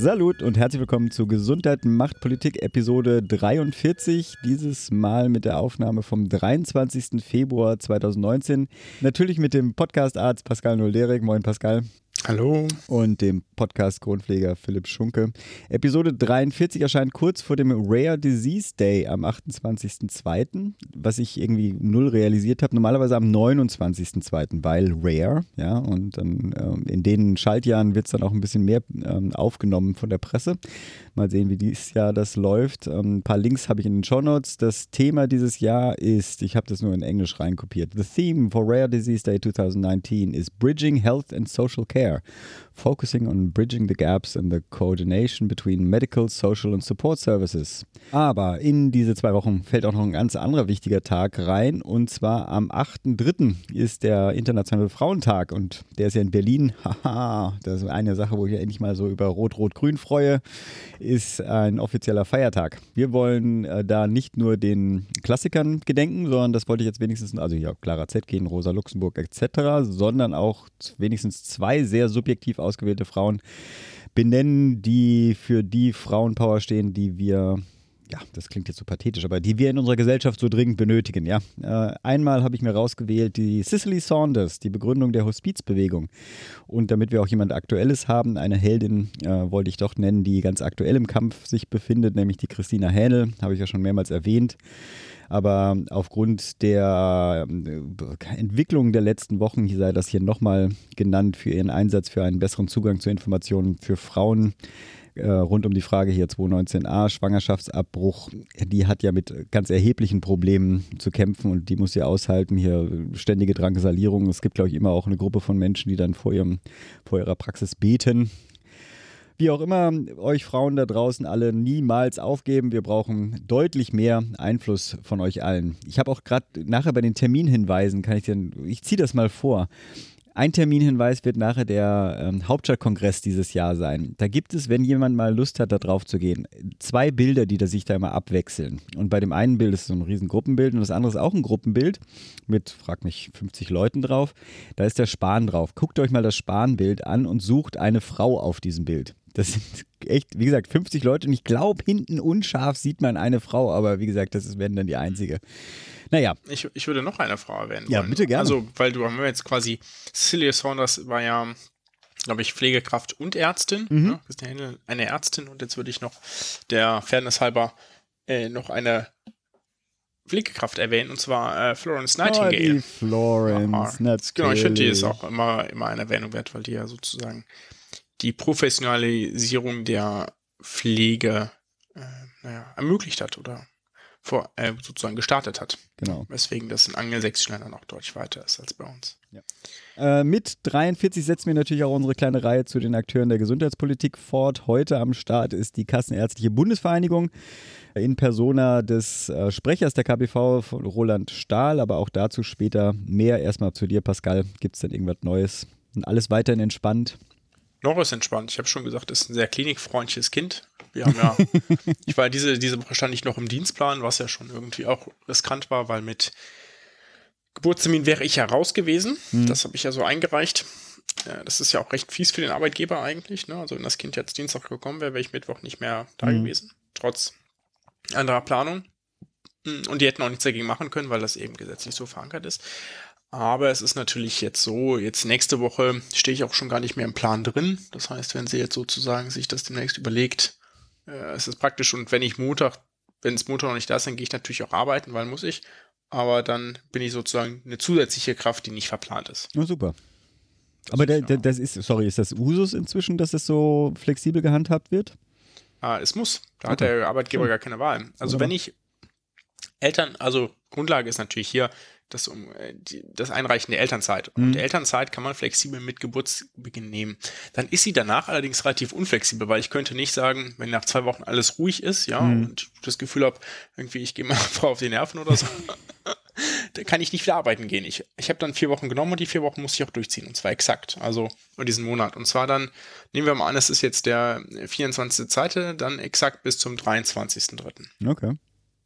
Salut und herzlich willkommen zu Gesundheit macht Politik Episode 43. Dieses Mal mit der Aufnahme vom 23. Februar 2019. Natürlich mit dem Podcast-Arzt Pascal Nolderek. Moin Pascal. Hallo. Und dem Podcast-Grundpfleger Philipp Schunke. Episode 43 erscheint kurz vor dem Rare Disease Day am 28.02., was ich irgendwie null realisiert habe. Normalerweise am 29.02., weil Rare, ja, und dann ähm, in den Schaltjahren wird es dann auch ein bisschen mehr ähm, aufgenommen von der Presse. Mal sehen, wie dieses Jahr das läuft. Ähm, ein paar Links habe ich in den Show Notes. Das Thema dieses Jahr ist, ich habe das nur in Englisch reinkopiert. The theme for Rare Disease Day 2019 is Bridging Health and Social Care, there. Focusing on bridging the gaps in the coordination between medical, social and support services. Aber in diese zwei Wochen fällt auch noch ein ganz anderer wichtiger Tag rein und zwar am 8.3. ist der Internationale Frauentag und der ist ja in Berlin. Haha, das ist eine Sache, wo ich ja endlich mal so über Rot-Rot-Grün freue ist ein offizieller Feiertag. Wir wollen äh, da nicht nur den Klassikern gedenken, sondern das wollte ich jetzt wenigstens, also ja, Clara Zetkin, Rosa Luxemburg etc., sondern auch wenigstens zwei sehr subjektiv ausgewählte Frauen benennen, die für die Frauenpower stehen, die wir ja, das klingt jetzt so pathetisch, aber die wir in unserer Gesellschaft so dringend benötigen, ja. Äh, einmal habe ich mir rausgewählt die Cicely Saunders, die Begründung der Hospizbewegung. Und damit wir auch jemand Aktuelles haben, eine Heldin äh, wollte ich doch nennen, die ganz aktuell im Kampf sich befindet, nämlich die Christina Hähnel, habe ich ja schon mehrmals erwähnt. Aber aufgrund der äh, Entwicklung der letzten Wochen, hier sei das hier nochmal genannt, für ihren Einsatz für einen besseren Zugang zu Informationen für Frauen, äh, rund um die Frage hier 219a, Schwangerschaftsabbruch, die hat ja mit ganz erheblichen Problemen zu kämpfen und die muss ja aushalten, hier ständige Drangsalierung. Es gibt, glaube ich, immer auch eine Gruppe von Menschen, die dann vor, ihrem, vor ihrer Praxis beten. Wie auch immer, euch Frauen da draußen alle niemals aufgeben. Wir brauchen deutlich mehr Einfluss von euch allen. Ich habe auch gerade nachher bei den Terminhinweisen, kann ich dir, ich ziehe das mal vor. Ein Terminhinweis wird nachher der ähm, Hauptstadtkongress dieses Jahr sein. Da gibt es, wenn jemand mal Lust hat, da drauf zu gehen, zwei Bilder, die da sich da immer abwechseln. Und bei dem einen Bild ist so ein riesen Gruppenbild und das andere ist auch ein Gruppenbild mit, frag mich, 50 Leuten drauf. Da ist der Spahn drauf. Guckt euch mal das Spahn-Bild an und sucht eine Frau auf diesem Bild. Das sind echt, wie gesagt, 50 Leute und ich glaube, hinten unscharf sieht man eine Frau, aber wie gesagt, das werden dann die einzige. Naja. Ich, ich würde noch eine Frau erwähnen. Ja, wollen. bitte gerne. Also, weil du haben wir jetzt quasi, Cecilia Saunders war ja, glaube ich, Pflegekraft und Ärztin. Mhm. Ja, eine Ärztin und jetzt würde ich noch der Fairness halber äh, noch eine Pflegekraft erwähnen, und zwar äh, Florence Nightingale. Oh, die Florence, ja, Genau, ich finde, die ist auch immer, immer eine Erwähnung wert, weil die ja sozusagen die Professionalisierung der Pflege äh, naja, ermöglicht hat oder vor, äh, sozusagen gestartet hat. Genau. Weswegen das in angelsächsischen Ländern auch deutlich weiter ist als bei uns. Ja. Äh, mit 43 setzen wir natürlich auch unsere kleine Reihe zu den Akteuren der Gesundheitspolitik fort. Heute am Start ist die Kassenärztliche Bundesvereinigung in Persona des äh, Sprechers der KBV, Roland Stahl, aber auch dazu später mehr. Erstmal zu dir, Pascal. Gibt es denn irgendwas Neues? Und alles weiterhin entspannt? Noch ist entspannt. Ich habe schon gesagt, es ist ein sehr klinikfreundliches Kind. Wir haben ja, ich war diese, diese Woche stand ich noch im Dienstplan, was ja schon irgendwie auch riskant war, weil mit Geburtstermin wäre ich ja raus gewesen. Mhm. Das habe ich ja so eingereicht. Das ist ja auch recht fies für den Arbeitgeber eigentlich. Ne? Also wenn das Kind jetzt Dienstag gekommen wäre, wäre ich Mittwoch nicht mehr da mhm. gewesen. Trotz anderer Planung. Und die hätten auch nichts dagegen machen können, weil das eben gesetzlich so verankert ist. Aber es ist natürlich jetzt so, jetzt nächste Woche stehe ich auch schon gar nicht mehr im Plan drin. Das heißt, wenn sie jetzt sozusagen sich das demnächst überlegt, äh, es ist praktisch und wenn ich Montag, wenn es Montag noch nicht da ist, dann gehe ich natürlich auch arbeiten, weil muss ich. Aber dann bin ich sozusagen eine zusätzliche Kraft, die nicht verplant ist. Oh, super. Das Aber der, der, das ist, sorry, ist das Usus inzwischen, dass es so flexibel gehandhabt wird? Ah, es muss. Da okay. hat der Arbeitgeber gar keine Wahl. Also wenn ich Eltern, also Grundlage ist natürlich hier, das, um, äh, die, das Einreichen der Elternzeit. Und mhm. die Elternzeit kann man flexibel mit Geburtsbeginn nehmen. Dann ist sie danach allerdings relativ unflexibel, weil ich könnte nicht sagen, wenn nach zwei Wochen alles ruhig ist, ja, mhm. und das Gefühl habe, irgendwie, ich gehe mal vor auf die Nerven oder so, da kann ich nicht wieder arbeiten gehen. Ich, ich habe dann vier Wochen genommen und die vier Wochen musste ich auch durchziehen. Und zwar exakt. Also diesen Monat. Und zwar dann, nehmen wir mal an, es ist jetzt der 24.2., dann exakt bis zum 23.3. Okay.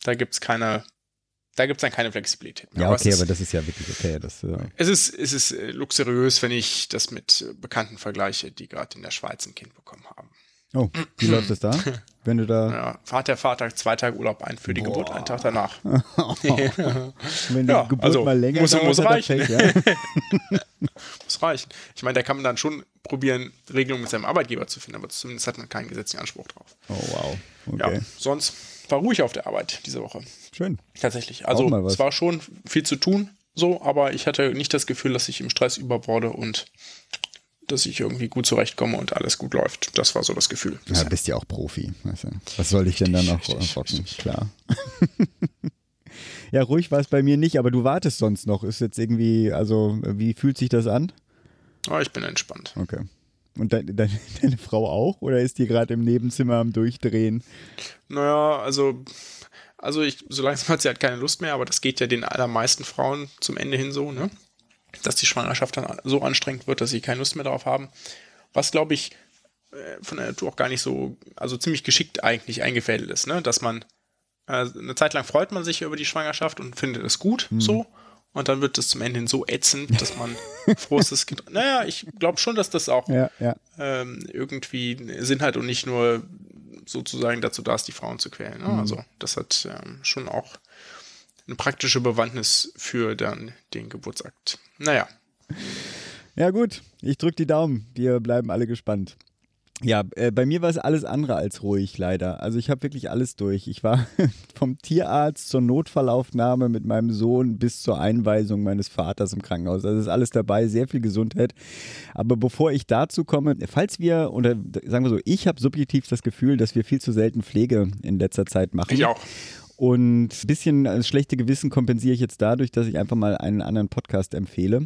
Da gibt es keine, da gibt es dann keine Flexibilität mehr. Ja, aber okay, es ist, aber das ist ja wirklich okay. Das, äh es ist, es ist äh, luxuriös, wenn ich das mit Bekannten vergleiche, die gerade in der Schweiz ein Kind bekommen haben. Oh, wie läuft das da? Wenn du da. Ja, Vater, Vater, zwei Tage Urlaub ein für die Boah. Geburt, einen Tag danach. Wenn die Ja, Geburt also mal länger muss- dauert, muss reichen. Pech, ja? Muss reichen. Ich meine, da kann man dann schon probieren, Regelungen mit seinem Arbeitgeber zu finden, aber zumindest hat man keinen gesetzlichen Anspruch drauf. Oh, wow. Ja, Okay. sonst war ruhig auf der Arbeit diese Woche. Schön. Tatsächlich. Also es war schon viel zu tun, so, aber ich hatte nicht das Gefühl, dass ich im Stress überborde und dass ich irgendwie gut zurechtkomme und alles gut läuft. Das war so das Gefühl. Ja, bist ja auch Profi. Du. Was soll ich denn dann noch Richtig, rocken? richtig. Klar. ja, ruhig war es bei mir nicht, aber du wartest sonst noch. Ist jetzt irgendwie, also, wie fühlt sich das an? Aber ich bin entspannt. Okay. Und de de deine Frau auch? Oder ist die gerade im Nebenzimmer am Durchdrehen? Naja, also, also ich, so langsam hat sie halt keine Lust mehr, aber das geht ja den allermeisten Frauen zum Ende hin so, ne? Dass die Schwangerschaft dann so anstrengend wird, dass sie keine Lust mehr darauf haben. Was, glaube ich, äh, von der Natur auch gar nicht so, also ziemlich geschickt eigentlich eingefädelt ist, ne? Dass man, äh, eine Zeit lang freut man sich über die Schwangerschaft und findet es gut, so. Und dann wird es zum Ende hin so ätzend, dass man froh ist. Naja, ich glaube schon, dass das auch Ja, ja. ähm, irgendwie Sinn hat und nicht nur sozusagen dazu da ist, die Frauen zu quälen. Ne? Also das hat ähm, schon auch eine praktische Bewandtnis für dann den Geburtsakt. Naja, Ja, gut. Ich drücke die Daumen. Wir bleiben alle gespannt. Ja, äh, bei mir war es alles andere als ruhig, leider. Also ich habe wirklich alles durch. Ich war vom Tierarzt zur Notfallaufnahme mit meinem Sohn bis zur Einweisung meines Vaters im Krankenhaus. Also ist alles dabei, sehr viel Gesundheit. Aber bevor ich dazu komme, falls wir, oder sagen wir so, ich habe subjektiv das Gefühl, dass wir viel zu selten Pflege in letzter Zeit machen. ich auch. Und ein bisschen das schlechte Gewissen kompensiere ich jetzt dadurch, dass ich einfach mal einen anderen Podcast empfehle.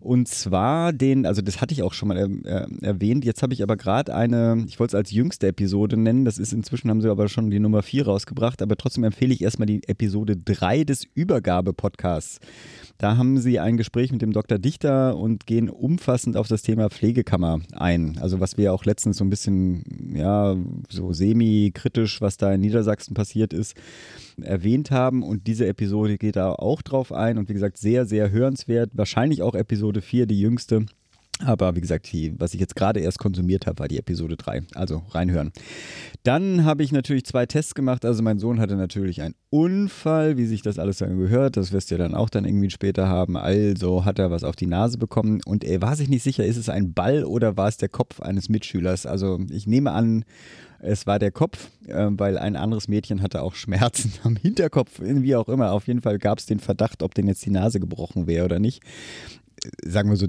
Und zwar den, also das hatte ich auch schon mal äh, erwähnt, jetzt habe ich aber gerade eine, ich wollte es als jüngste Episode nennen, das ist inzwischen haben sie aber schon die Nummer 4 rausgebracht, aber trotzdem empfehle ich erstmal die Episode 3 des Übergabe-Podcasts. Da haben sie ein Gespräch mit dem Dr. Dichter und gehen umfassend auf das Thema Pflegekammer ein. Also was wir auch letztens so ein bisschen, ja, so semi-kritisch, was da in Niedersachsen passiert ist, erwähnt haben. Und diese Episode geht da auch drauf ein. Und wie gesagt, sehr, sehr hörenswert. Wahrscheinlich auch Episode 4, die jüngste. Aber wie gesagt, die, was ich jetzt gerade erst konsumiert habe, war die Episode 3. Also reinhören. Dann habe ich natürlich zwei Tests gemacht. Also mein Sohn hatte natürlich einen Unfall, wie sich das alles dann gehört. Das wirst du ja dann auch dann irgendwie später haben. Also hat er was auf die Nase bekommen. Und er war sich nicht sicher, ist es ein Ball oder war es der Kopf eines Mitschülers? Also ich nehme an, es war der Kopf, äh, weil ein anderes Mädchen hatte auch Schmerzen am Hinterkopf, wie auch immer. Auf jeden Fall gab es den Verdacht, ob denn jetzt die Nase gebrochen wäre oder nicht sagen wir so,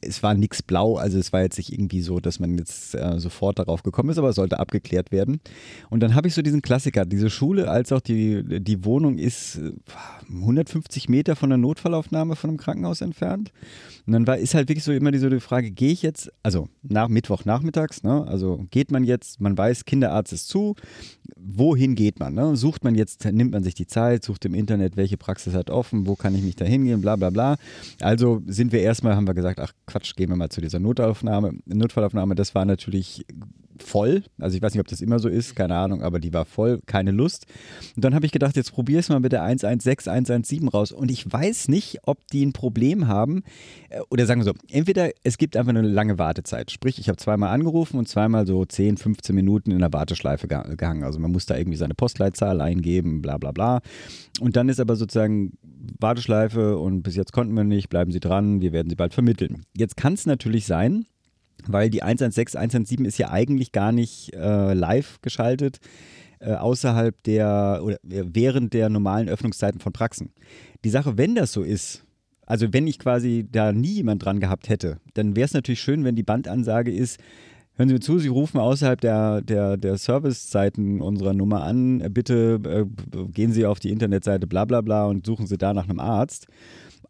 es war nichts blau, also es war jetzt nicht irgendwie so, dass man jetzt äh, sofort darauf gekommen ist, aber es sollte abgeklärt werden. Und dann habe ich so diesen Klassiker, diese Schule als auch die, die Wohnung ist äh, 150 Meter von der Notfallaufnahme von einem Krankenhaus entfernt. Und dann war, ist halt wirklich so immer diese die Frage, gehe ich jetzt, also nach Mittwoch nachmittags, ne, also geht man jetzt, man weiß, Kinderarzt ist zu, wohin geht man? Ne? Sucht man jetzt, nimmt man sich die Zeit, sucht im Internet, welche Praxis hat offen, wo kann ich mich da hingehen, bla bla bla. Also sind wir erstmal, haben wir gesagt, ach Quatsch, gehen wir mal zu dieser Notaufnahme. Notfallaufnahme, das war natürlich voll. Also ich weiß nicht, ob das immer so ist, keine Ahnung, aber die war voll, keine Lust. Und dann habe ich gedacht, jetzt probier es mal mit der 116, 117 raus. Und ich weiß nicht, ob die ein Problem haben. äh, Oder sagen wir so, entweder es gibt einfach eine lange Wartezeit. Sprich, ich habe zweimal angerufen und zweimal so 10, 15 Minuten in der Warteschleife ge- gehangen. Also man muss da irgendwie seine Postleitzahl eingeben, bla bla bla. Und dann ist aber sozusagen Warteschleife und bis jetzt konnten wir nicht, bleiben Sie dran, wir werden Sie bald vermitteln. Jetzt kann es natürlich sein, weil die 116, 117 ist ja eigentlich gar nicht äh, live geschaltet, äh, außerhalb der oder äh, während der normalen Öffnungszeiten von Praxen. Die Sache, wenn das so ist, also wenn ich quasi da nie jemand dran gehabt hätte, dann wäre es natürlich schön, wenn die Bandansage ist, Hören Sie mir zu, Sie rufen außerhalb der, der, der Servicezeiten unserer Nummer an. Bitte äh, gehen Sie auf die Internetseite bla bla bla und suchen Sie da nach einem Arzt.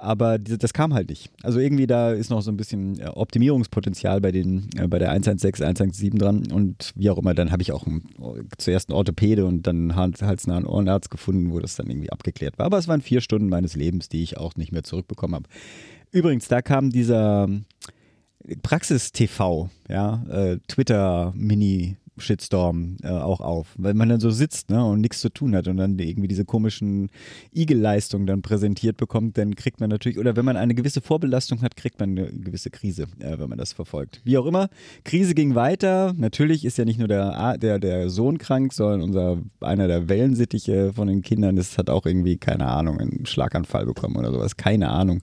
Aber das kam halt nicht. Also irgendwie da ist noch so ein bisschen Optimierungspotenzial bei den äh, bei der 116, 117 dran und wie auch immer, dann habe ich auch einen, zuerst einen Orthopäde und dann einen halsnahen Ohrenarzt gefunden, wo das dann irgendwie abgeklärt war. Aber es waren vier Stunden meines Lebens, die ich auch nicht mehr zurückbekommen habe. Übrigens, da kam dieser Praxis-TV, ja, äh, Twitter-Mini- Shitstorm äh, auch auf, weil man dann so sitzt ne, und nichts zu tun hat und dann irgendwie diese komischen Igel-Leistungen dann präsentiert bekommt, dann kriegt man natürlich, oder wenn man eine gewisse Vorbelastung hat, kriegt man eine gewisse Krise, äh, wenn man das verfolgt. Wie auch immer, Krise ging weiter. Natürlich ist ja nicht nur der, der, der Sohn krank, sondern unser, einer der Wellensittiche von den Kindern, das hat auch irgendwie, keine Ahnung, einen Schlaganfall bekommen oder sowas, keine Ahnung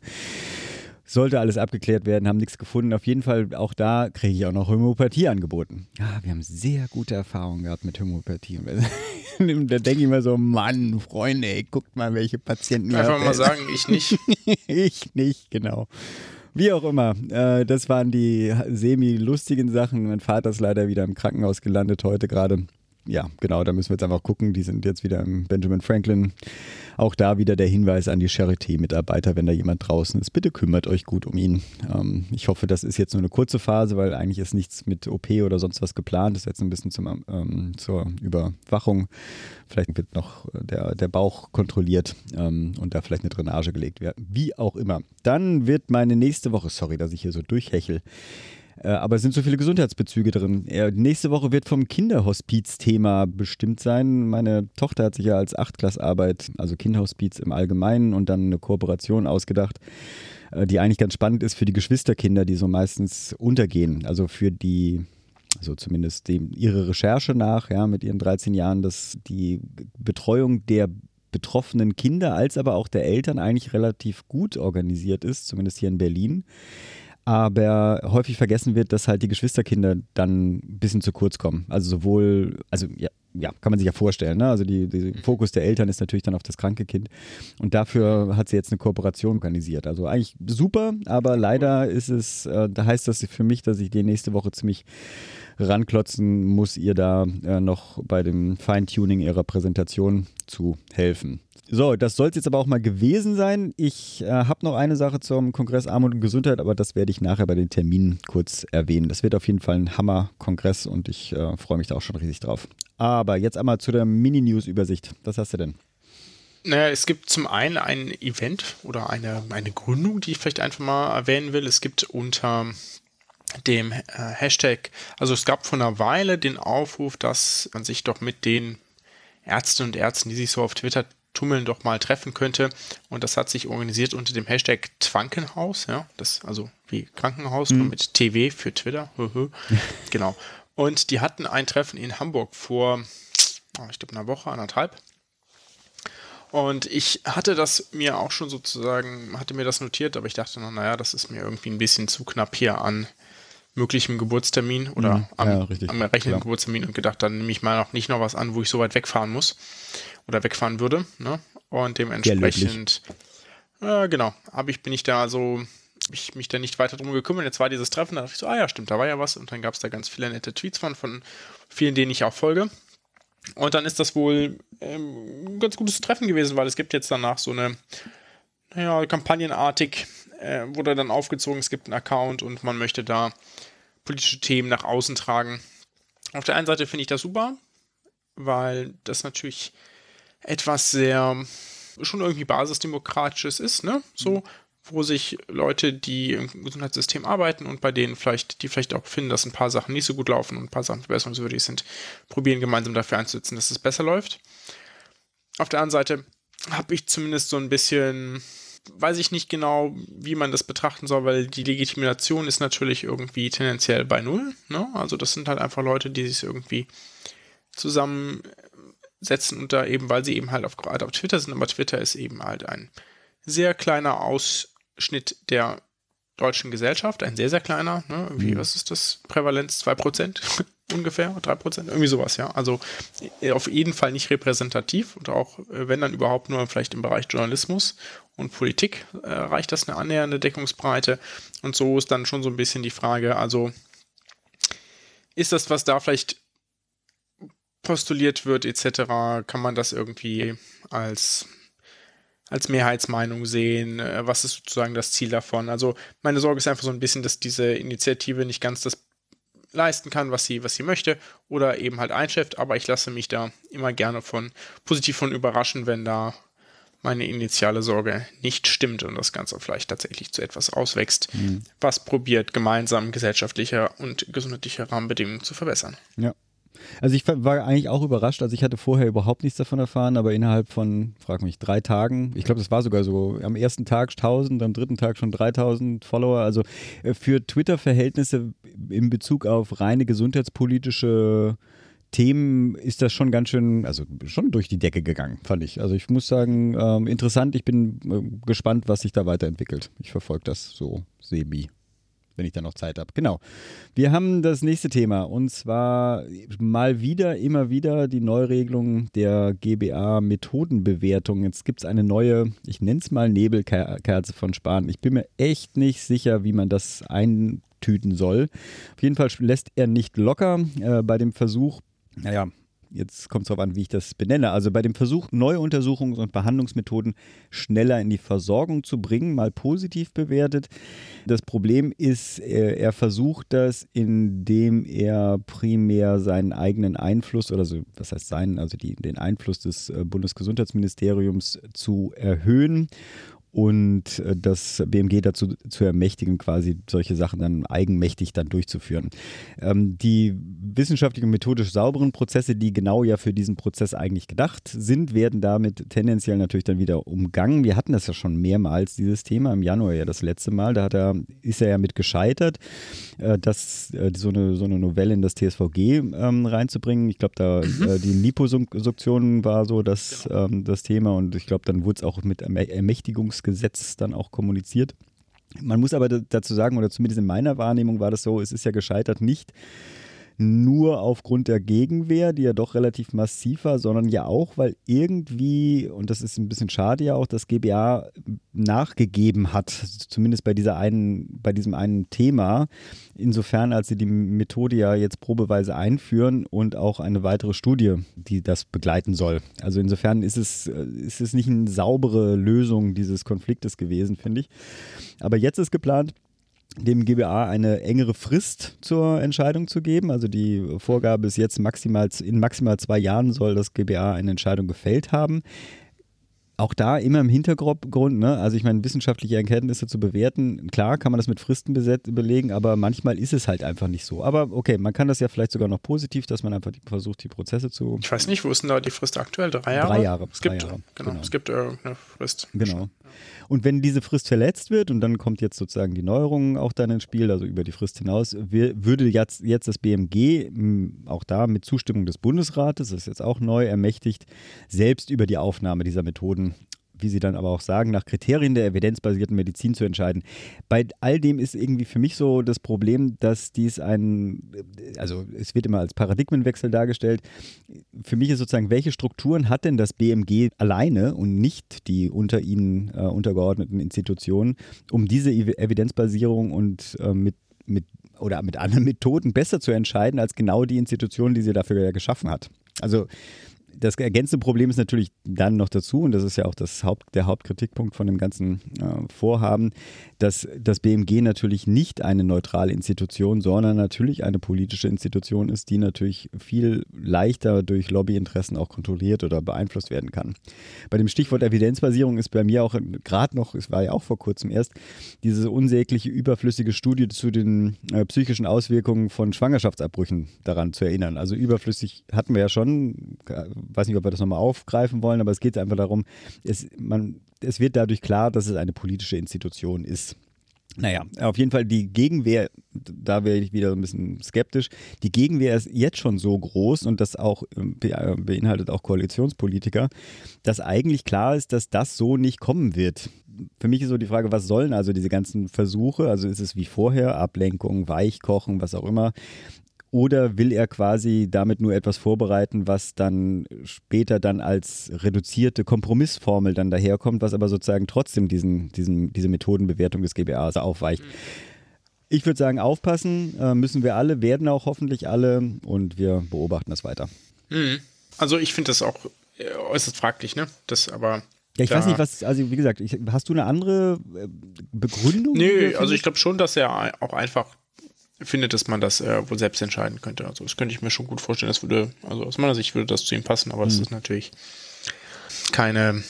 sollte alles abgeklärt werden, haben nichts gefunden. Auf jeden Fall, auch da kriege ich auch noch Homöopathie angeboten. Ja, wir haben sehr gute Erfahrungen gehabt mit Homöopathie. da denke ich mir so, Mann, Freunde, ey, guckt mal, welche Patienten ihr Einfach mal sagen, ich nicht. ich nicht, genau. Wie auch immer, äh, das waren die semi-lustigen Sachen. Mein Vater ist leider wieder im Krankenhaus gelandet heute gerade ja, genau, da müssen wir jetzt einfach gucken. Die sind jetzt wieder im Benjamin Franklin. Auch da wieder der Hinweis an die Charité-Mitarbeiter, wenn da jemand draußen ist, bitte kümmert euch gut um ihn. Ähm, ich hoffe, das ist jetzt nur eine kurze Phase, weil eigentlich ist nichts mit OP oder sonst was geplant. Das ist jetzt ein bisschen zum, ähm, zur Überwachung. Vielleicht wird noch der, der Bauch kontrolliert ähm, und da vielleicht eine Drainage gelegt werden. Wie auch immer. Dann wird meine nächste Woche, sorry, dass ich hier so durchhechel, äh, aber es sind so viele Gesundheitsbezüge drin. nächste Woche wird vom Kinderhospiz-Thema bestimmt sein. Meine Tochter hat sich ja als Achtklassarbeit, also Kinderhospiz im Allgemeinen und dann eine Kooperation ausgedacht, äh, die eigentlich ganz spannend ist für die Geschwisterkinder, die so meistens untergehen. Also für die also zumindest dem, ihre Recherche nach, ja, mit ihren 13 Jahren, dass die Betreuung der betroffenen Kinder als aber auch der Eltern eigentlich relativ gut organisiert ist, zumindest hier in Berlin aber häufig vergessen wird, dass halt die Geschwisterkinder dann ein bisschen zu kurz kommen. Also sowohl, also ja, ja kann man sich ja vorstellen, ne? also die, der Fokus der Eltern ist natürlich dann auf das kranke Kind und dafür hat sie jetzt eine Kooperation organisiert. Also eigentlich super, aber leider ist es, äh, da heißt das für mich, dass ich die nächste Woche ziemlich ranklotzen muss, ihr da äh, noch bei dem Feintuning ihrer Präsentation zu helfen. So, das soll es jetzt aber auch mal gewesen sein. Ich äh, habe noch eine Sache zum Kongress Armut und Gesundheit, aber das werde ich nachher bei den Terminen kurz erwähnen. Das wird auf jeden Fall ein Hammer-Kongress und ich äh, freue mich da auch schon riesig drauf. Aber jetzt einmal zu der Mini-News-Übersicht. Was hast du denn? Naja, es gibt zum einen ein Event oder eine, eine Gründung, die ich vielleicht einfach mal erwähnen will. Es gibt unter dem äh, Hashtag, also es gab vor einer Weile den Aufruf, dass man sich doch mit den Ärzten und Ärzten, die sich so auf Twitter tummeln, doch mal treffen könnte. Und das hat sich organisiert unter dem Hashtag Twankenhaus, ja, das also wie Krankenhaus, mhm. mit TV für Twitter. genau. Und die hatten ein Treffen in Hamburg vor, oh, ich glaube, einer Woche, anderthalb. Und ich hatte das mir auch schon sozusagen, hatte mir das notiert, aber ich dachte noch, naja, das ist mir irgendwie ein bisschen zu knapp hier an möglichem Geburtstermin oder mhm, am, ja, am errechneten Geburtstermin und gedacht, dann nehme ich mal noch nicht noch was an, wo ich so weit wegfahren muss oder wegfahren würde. Ne? Und dementsprechend, äh, genau, habe ich, bin ich da so, ich mich da nicht weiter drum gekümmert. Jetzt war dieses Treffen, da dachte ich so, ah ja, stimmt, da war ja was. Und dann gab es da ganz viele nette Tweets von, von vielen, denen ich auch folge. Und dann ist das wohl ähm, ein ganz gutes Treffen gewesen, weil es gibt jetzt danach so eine, naja, kampagnenartig äh, wurde dann aufgezogen, es gibt einen Account und man möchte da politische Themen nach außen tragen. Auf der einen Seite finde ich das super, weil das natürlich etwas sehr schon irgendwie basisdemokratisches ist, ne? So, wo sich Leute, die im Gesundheitssystem arbeiten und bei denen vielleicht, die vielleicht auch finden, dass ein paar Sachen nicht so gut laufen und ein paar Sachen verbesserungswürdig sind, probieren gemeinsam dafür einzusetzen, dass es besser läuft. Auf der anderen Seite habe ich zumindest so ein bisschen, weiß ich nicht genau, wie man das betrachten soll, weil die Legitimation ist natürlich irgendwie tendenziell bei Null. Ne? Also das sind halt einfach Leute, die sich irgendwie zusammen setzen und da eben, weil sie eben halt auf, gerade auf Twitter sind, aber Twitter ist eben halt ein sehr kleiner Ausschnitt der deutschen Gesellschaft, ein sehr, sehr kleiner, ne? Irgendwie, mhm. was ist das? Prävalenz 2% ungefähr, 3%, irgendwie sowas, ja. Also äh, auf jeden Fall nicht repräsentativ und auch, äh, wenn dann überhaupt nur vielleicht im Bereich Journalismus und Politik äh, reicht das eine annähernde Deckungsbreite. Und so ist dann schon so ein bisschen die Frage, also ist das, was da vielleicht postuliert wird, etc., kann man das irgendwie als als Mehrheitsmeinung sehen? Äh, was ist sozusagen das Ziel davon? Also meine Sorge ist einfach so ein bisschen, dass diese Initiative nicht ganz das leisten kann, was sie, was sie möchte oder eben halt einschäft, aber ich lasse mich da immer gerne von positiv von überraschen, wenn da meine initiale Sorge nicht stimmt und das Ganze vielleicht tatsächlich zu etwas auswächst, mhm. was probiert, gemeinsam gesellschaftliche und gesundheitliche Rahmenbedingungen zu verbessern. Ja. Also ich war eigentlich auch überrascht, also ich hatte vorher überhaupt nichts davon erfahren, aber innerhalb von, frag mich, drei Tagen, ich glaube, das war sogar so, am ersten Tag 1000, am dritten Tag schon 3000 Follower, also äh, für Twitter-Verhältnisse in Bezug auf reine gesundheitspolitische Themen ist das schon ganz schön, also schon durch die Decke gegangen, fand ich. Also ich muss sagen, ähm, interessant. Ich bin äh, gespannt, was sich da weiterentwickelt. Ich verfolge das so semi, wenn ich da noch Zeit habe. Genau. Wir haben das nächste Thema und zwar mal wieder, immer wieder die Neuregelung der GBA-Methodenbewertung. Jetzt gibt es eine neue, ich nenne es mal Nebelkerze von Spahn. Ich bin mir echt nicht sicher, wie man das eintüten soll. Auf jeden Fall lässt er nicht locker äh, bei dem Versuch, naja, jetzt kommt es darauf an, wie ich das benenne. Also bei dem Versuch, neue Untersuchungs- und Behandlungsmethoden schneller in die Versorgung zu bringen, mal positiv bewertet. Das Problem ist, er versucht das, indem er primär seinen eigenen Einfluss oder so, was heißt seinen, also die, den Einfluss des äh, Bundesgesundheitsministeriums zu erhöhen und äh, das BMG dazu zu ermächtigen, quasi solche Sachen dann eigenmächtig dann durchzuführen. Ähm, die wissenschaftlich und methodisch sauberen Prozesse, die genau ja für diesen Prozess eigentlich gedacht sind, werden damit tendenziell natürlich dann wieder umgangen. Wir hatten das ja schon mehrmals, dieses Thema, im Januar ja das letzte Mal. Da er, ist er ja mit gescheitert, äh, dass äh, so, eine, so eine Novelle in das TSVG ähm, reinzubringen. Ich glaube, da mhm. äh, die Liposuktion war so das, genau. ähm, das Thema und ich glaube, dann wurde es auch mit Ermächtigungs Gesetz dann auch kommuniziert. Man muss aber dazu sagen, oder zumindest in meiner Wahrnehmung war das so, es ist ja gescheitert nicht nur aufgrund der Gegenwehr, die ja doch relativ massiv war, sondern ja auch, weil irgendwie, und das ist ein bisschen schade ja auch, das GBA nachgegeben hat, zumindest bei dieser einen, bei diesem einen Thema, insofern als sie die Methode ja jetzt probeweise einführen und auch eine weitere Studie, die das begleiten soll. Also insofern ist es, ist es nicht eine saubere Lösung dieses Konfliktes gewesen, finde ich. Aber jetzt ist geplant, dem GBA eine engere Frist zur Entscheidung zu geben. Also die Vorgabe ist jetzt maximal in maximal zwei Jahren soll das GBA eine Entscheidung gefällt haben auch da immer im Hintergrund, ne? also ich meine, wissenschaftliche Erkenntnisse zu bewerten, klar kann man das mit Fristen belegen, aber manchmal ist es halt einfach nicht so. Aber okay, man kann das ja vielleicht sogar noch positiv, dass man einfach versucht, die Prozesse zu. Ich weiß nicht, wo ist denn da die Frist aktuell? Drei Jahre? Drei Jahre. Es gibt, drei Jahre. Genau, genau, es gibt irgendeine Frist. Genau. Und wenn diese Frist verletzt wird, und dann kommt jetzt sozusagen die Neuerung auch dann ins Spiel, also über die Frist hinaus, würde jetzt, jetzt das BMG auch da mit Zustimmung des Bundesrates, das ist jetzt auch neu, ermächtigt, selbst über die Aufnahme dieser Methoden wie Sie dann aber auch sagen, nach Kriterien der evidenzbasierten Medizin zu entscheiden. Bei all dem ist irgendwie für mich so das Problem, dass dies ein, also es wird immer als Paradigmenwechsel dargestellt. Für mich ist sozusagen, welche Strukturen hat denn das BMG alleine und nicht die unter ihnen äh, untergeordneten Institutionen, um diese Evidenzbasierung und äh, mit, mit oder mit anderen Methoden besser zu entscheiden als genau die Institution, die sie dafür ja geschaffen hat. Also das ergänzende Problem ist natürlich dann noch dazu, und das ist ja auch das Haupt, der Hauptkritikpunkt von dem ganzen äh, Vorhaben, dass das BMG natürlich nicht eine neutrale Institution, sondern natürlich eine politische Institution ist, die natürlich viel leichter durch Lobbyinteressen auch kontrolliert oder beeinflusst werden kann. Bei dem Stichwort Evidenzbasierung ist bei mir auch gerade noch, es war ja auch vor kurzem erst, diese unsägliche überflüssige Studie zu den äh, psychischen Auswirkungen von Schwangerschaftsabbrüchen daran zu erinnern. Also überflüssig hatten wir ja schon, weiß nicht, ob wir das nochmal aufgreifen wollen, aber es geht einfach darum, es, man, es wird dadurch klar, dass es eine politische Institution ist. Naja, auf jeden Fall die Gegenwehr, da wäre ich wieder ein bisschen skeptisch. Die Gegenwehr ist jetzt schon so groß und das auch äh, beinhaltet auch Koalitionspolitiker, dass eigentlich klar ist, dass das so nicht kommen wird. Für mich ist so die Frage, was sollen also diese ganzen Versuche? Also ist es wie vorher, Ablenkung, Weichkochen, was auch immer. Oder will er quasi damit nur etwas vorbereiten, was dann später dann als reduzierte Kompromissformel dann daherkommt, was aber sozusagen trotzdem diesen, diesen, diese Methodenbewertung des GBAs aufweicht? Ich würde sagen, aufpassen äh, müssen wir alle, werden auch hoffentlich alle und wir beobachten das weiter. Mhm. Also ich finde das auch äh, äußerst fraglich, ne? Das aber Ja, ich Da- weiß nicht, was, also wie gesagt, ich, hast du eine andere äh, Begründung? Nö, also ich glaube schon, dass er auch einfach findet, dass man das äh, wohl selbst entscheiden könnte. Also das könnte ich mir schon gut vorstellen. Das würde, also aus meiner Sicht würde das zu ihm passen, aber Mhm. das ist natürlich keine,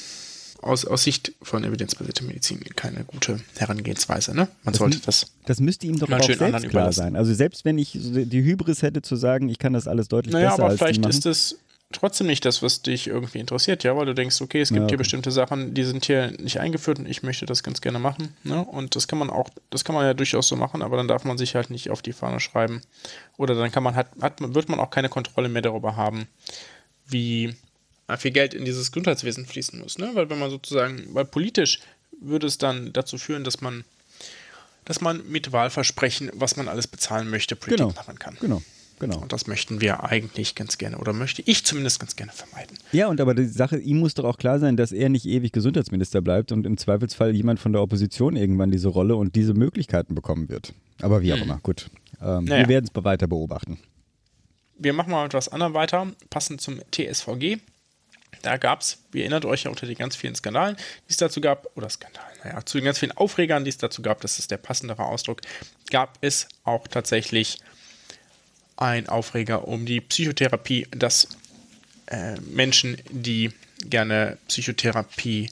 aus, aus Sicht von evidenzbasierter Medizin, keine gute Herangehensweise. Ne? Man sollte das. Das müsste ihm doch auch selbst klar überlassen. sein. Also selbst wenn ich die Hybris hätte zu sagen, ich kann das alles deutlich Naja, besser aber als vielleicht ist es trotzdem nicht das, was dich irgendwie interessiert, ja, weil du denkst, okay, es gibt Ja, okay. hier bestimmte Sachen, die sind hier nicht eingeführt und ich möchte das ganz gerne machen. Ne? Und das kann man auch, das kann man ja durchaus so machen, aber dann darf man sich halt nicht auf die Fahne schreiben. Oder dann kann man hat, hat man- wird man auch keine Kontrolle mehr darüber haben, wie viel Geld in dieses Gesundheitswesen fließen muss. Ne? Weil wenn man sozusagen, weil politisch würde es dann dazu führen, dass man dass man mit Wahlversprechen, was man alles bezahlen möchte, Politik genau, machen kann. genau, genau. Und das möchten wir eigentlich ganz gerne oder möchte ich zumindest ganz gerne vermeiden. Ja, und aber die Sache, ihm muss doch auch klar sein, dass er nicht ewig Gesundheitsminister bleibt und im Zweifelsfall jemand von der Opposition irgendwann diese Rolle und diese Möglichkeiten bekommen wird. Aber wie auch immer, gut. Ähm, Naja. Wir werden es weiter beobachten. Wir machen mal mit was anderem weiter, passend zum TSVG. Da gab es, ihr erinnert euch ja unter den ganz vielen Skandalen, die es dazu gab, oder Skandalen, naja, zu den ganz vielen Aufregern, die es dazu gab, das ist der passendere Ausdruck, gab es auch tatsächlich ein Aufreger um die Psychotherapie, dass äh, Menschen, die gerne Psychotherapie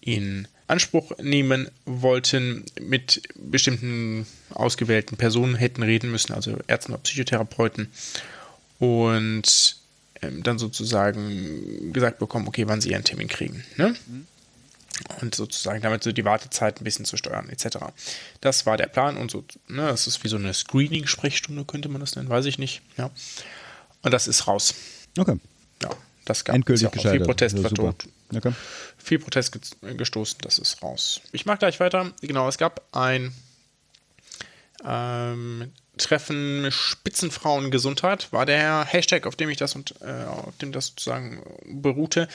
in Anspruch nehmen wollten, mit bestimmten ausgewählten Personen hätten reden müssen, also Ärzten oder Psychotherapeuten, und ähm, dann sozusagen gesagt bekommen, okay, wann sie ihren Termin kriegen. Ne? Und sozusagen damit so die Wartezeit ein bisschen zu steuern, etc. Das war der Plan und so, ne, das ist wie so eine Screening-Sprechstunde, könnte man das nennen, weiß ich nicht. Ja. Und das ist raus. Okay. Ja, das gab Endgültig ist ja auch viel. Protest vertot. Okay. Viel Protest ge gestoßen, das ist raus. Ich mache gleich weiter. Genau, es gab ein ähm, Treffen Spitzenfrauengesundheit, war der Hashtag, auf dem ich das und äh, auf dem das sozusagen beruhte.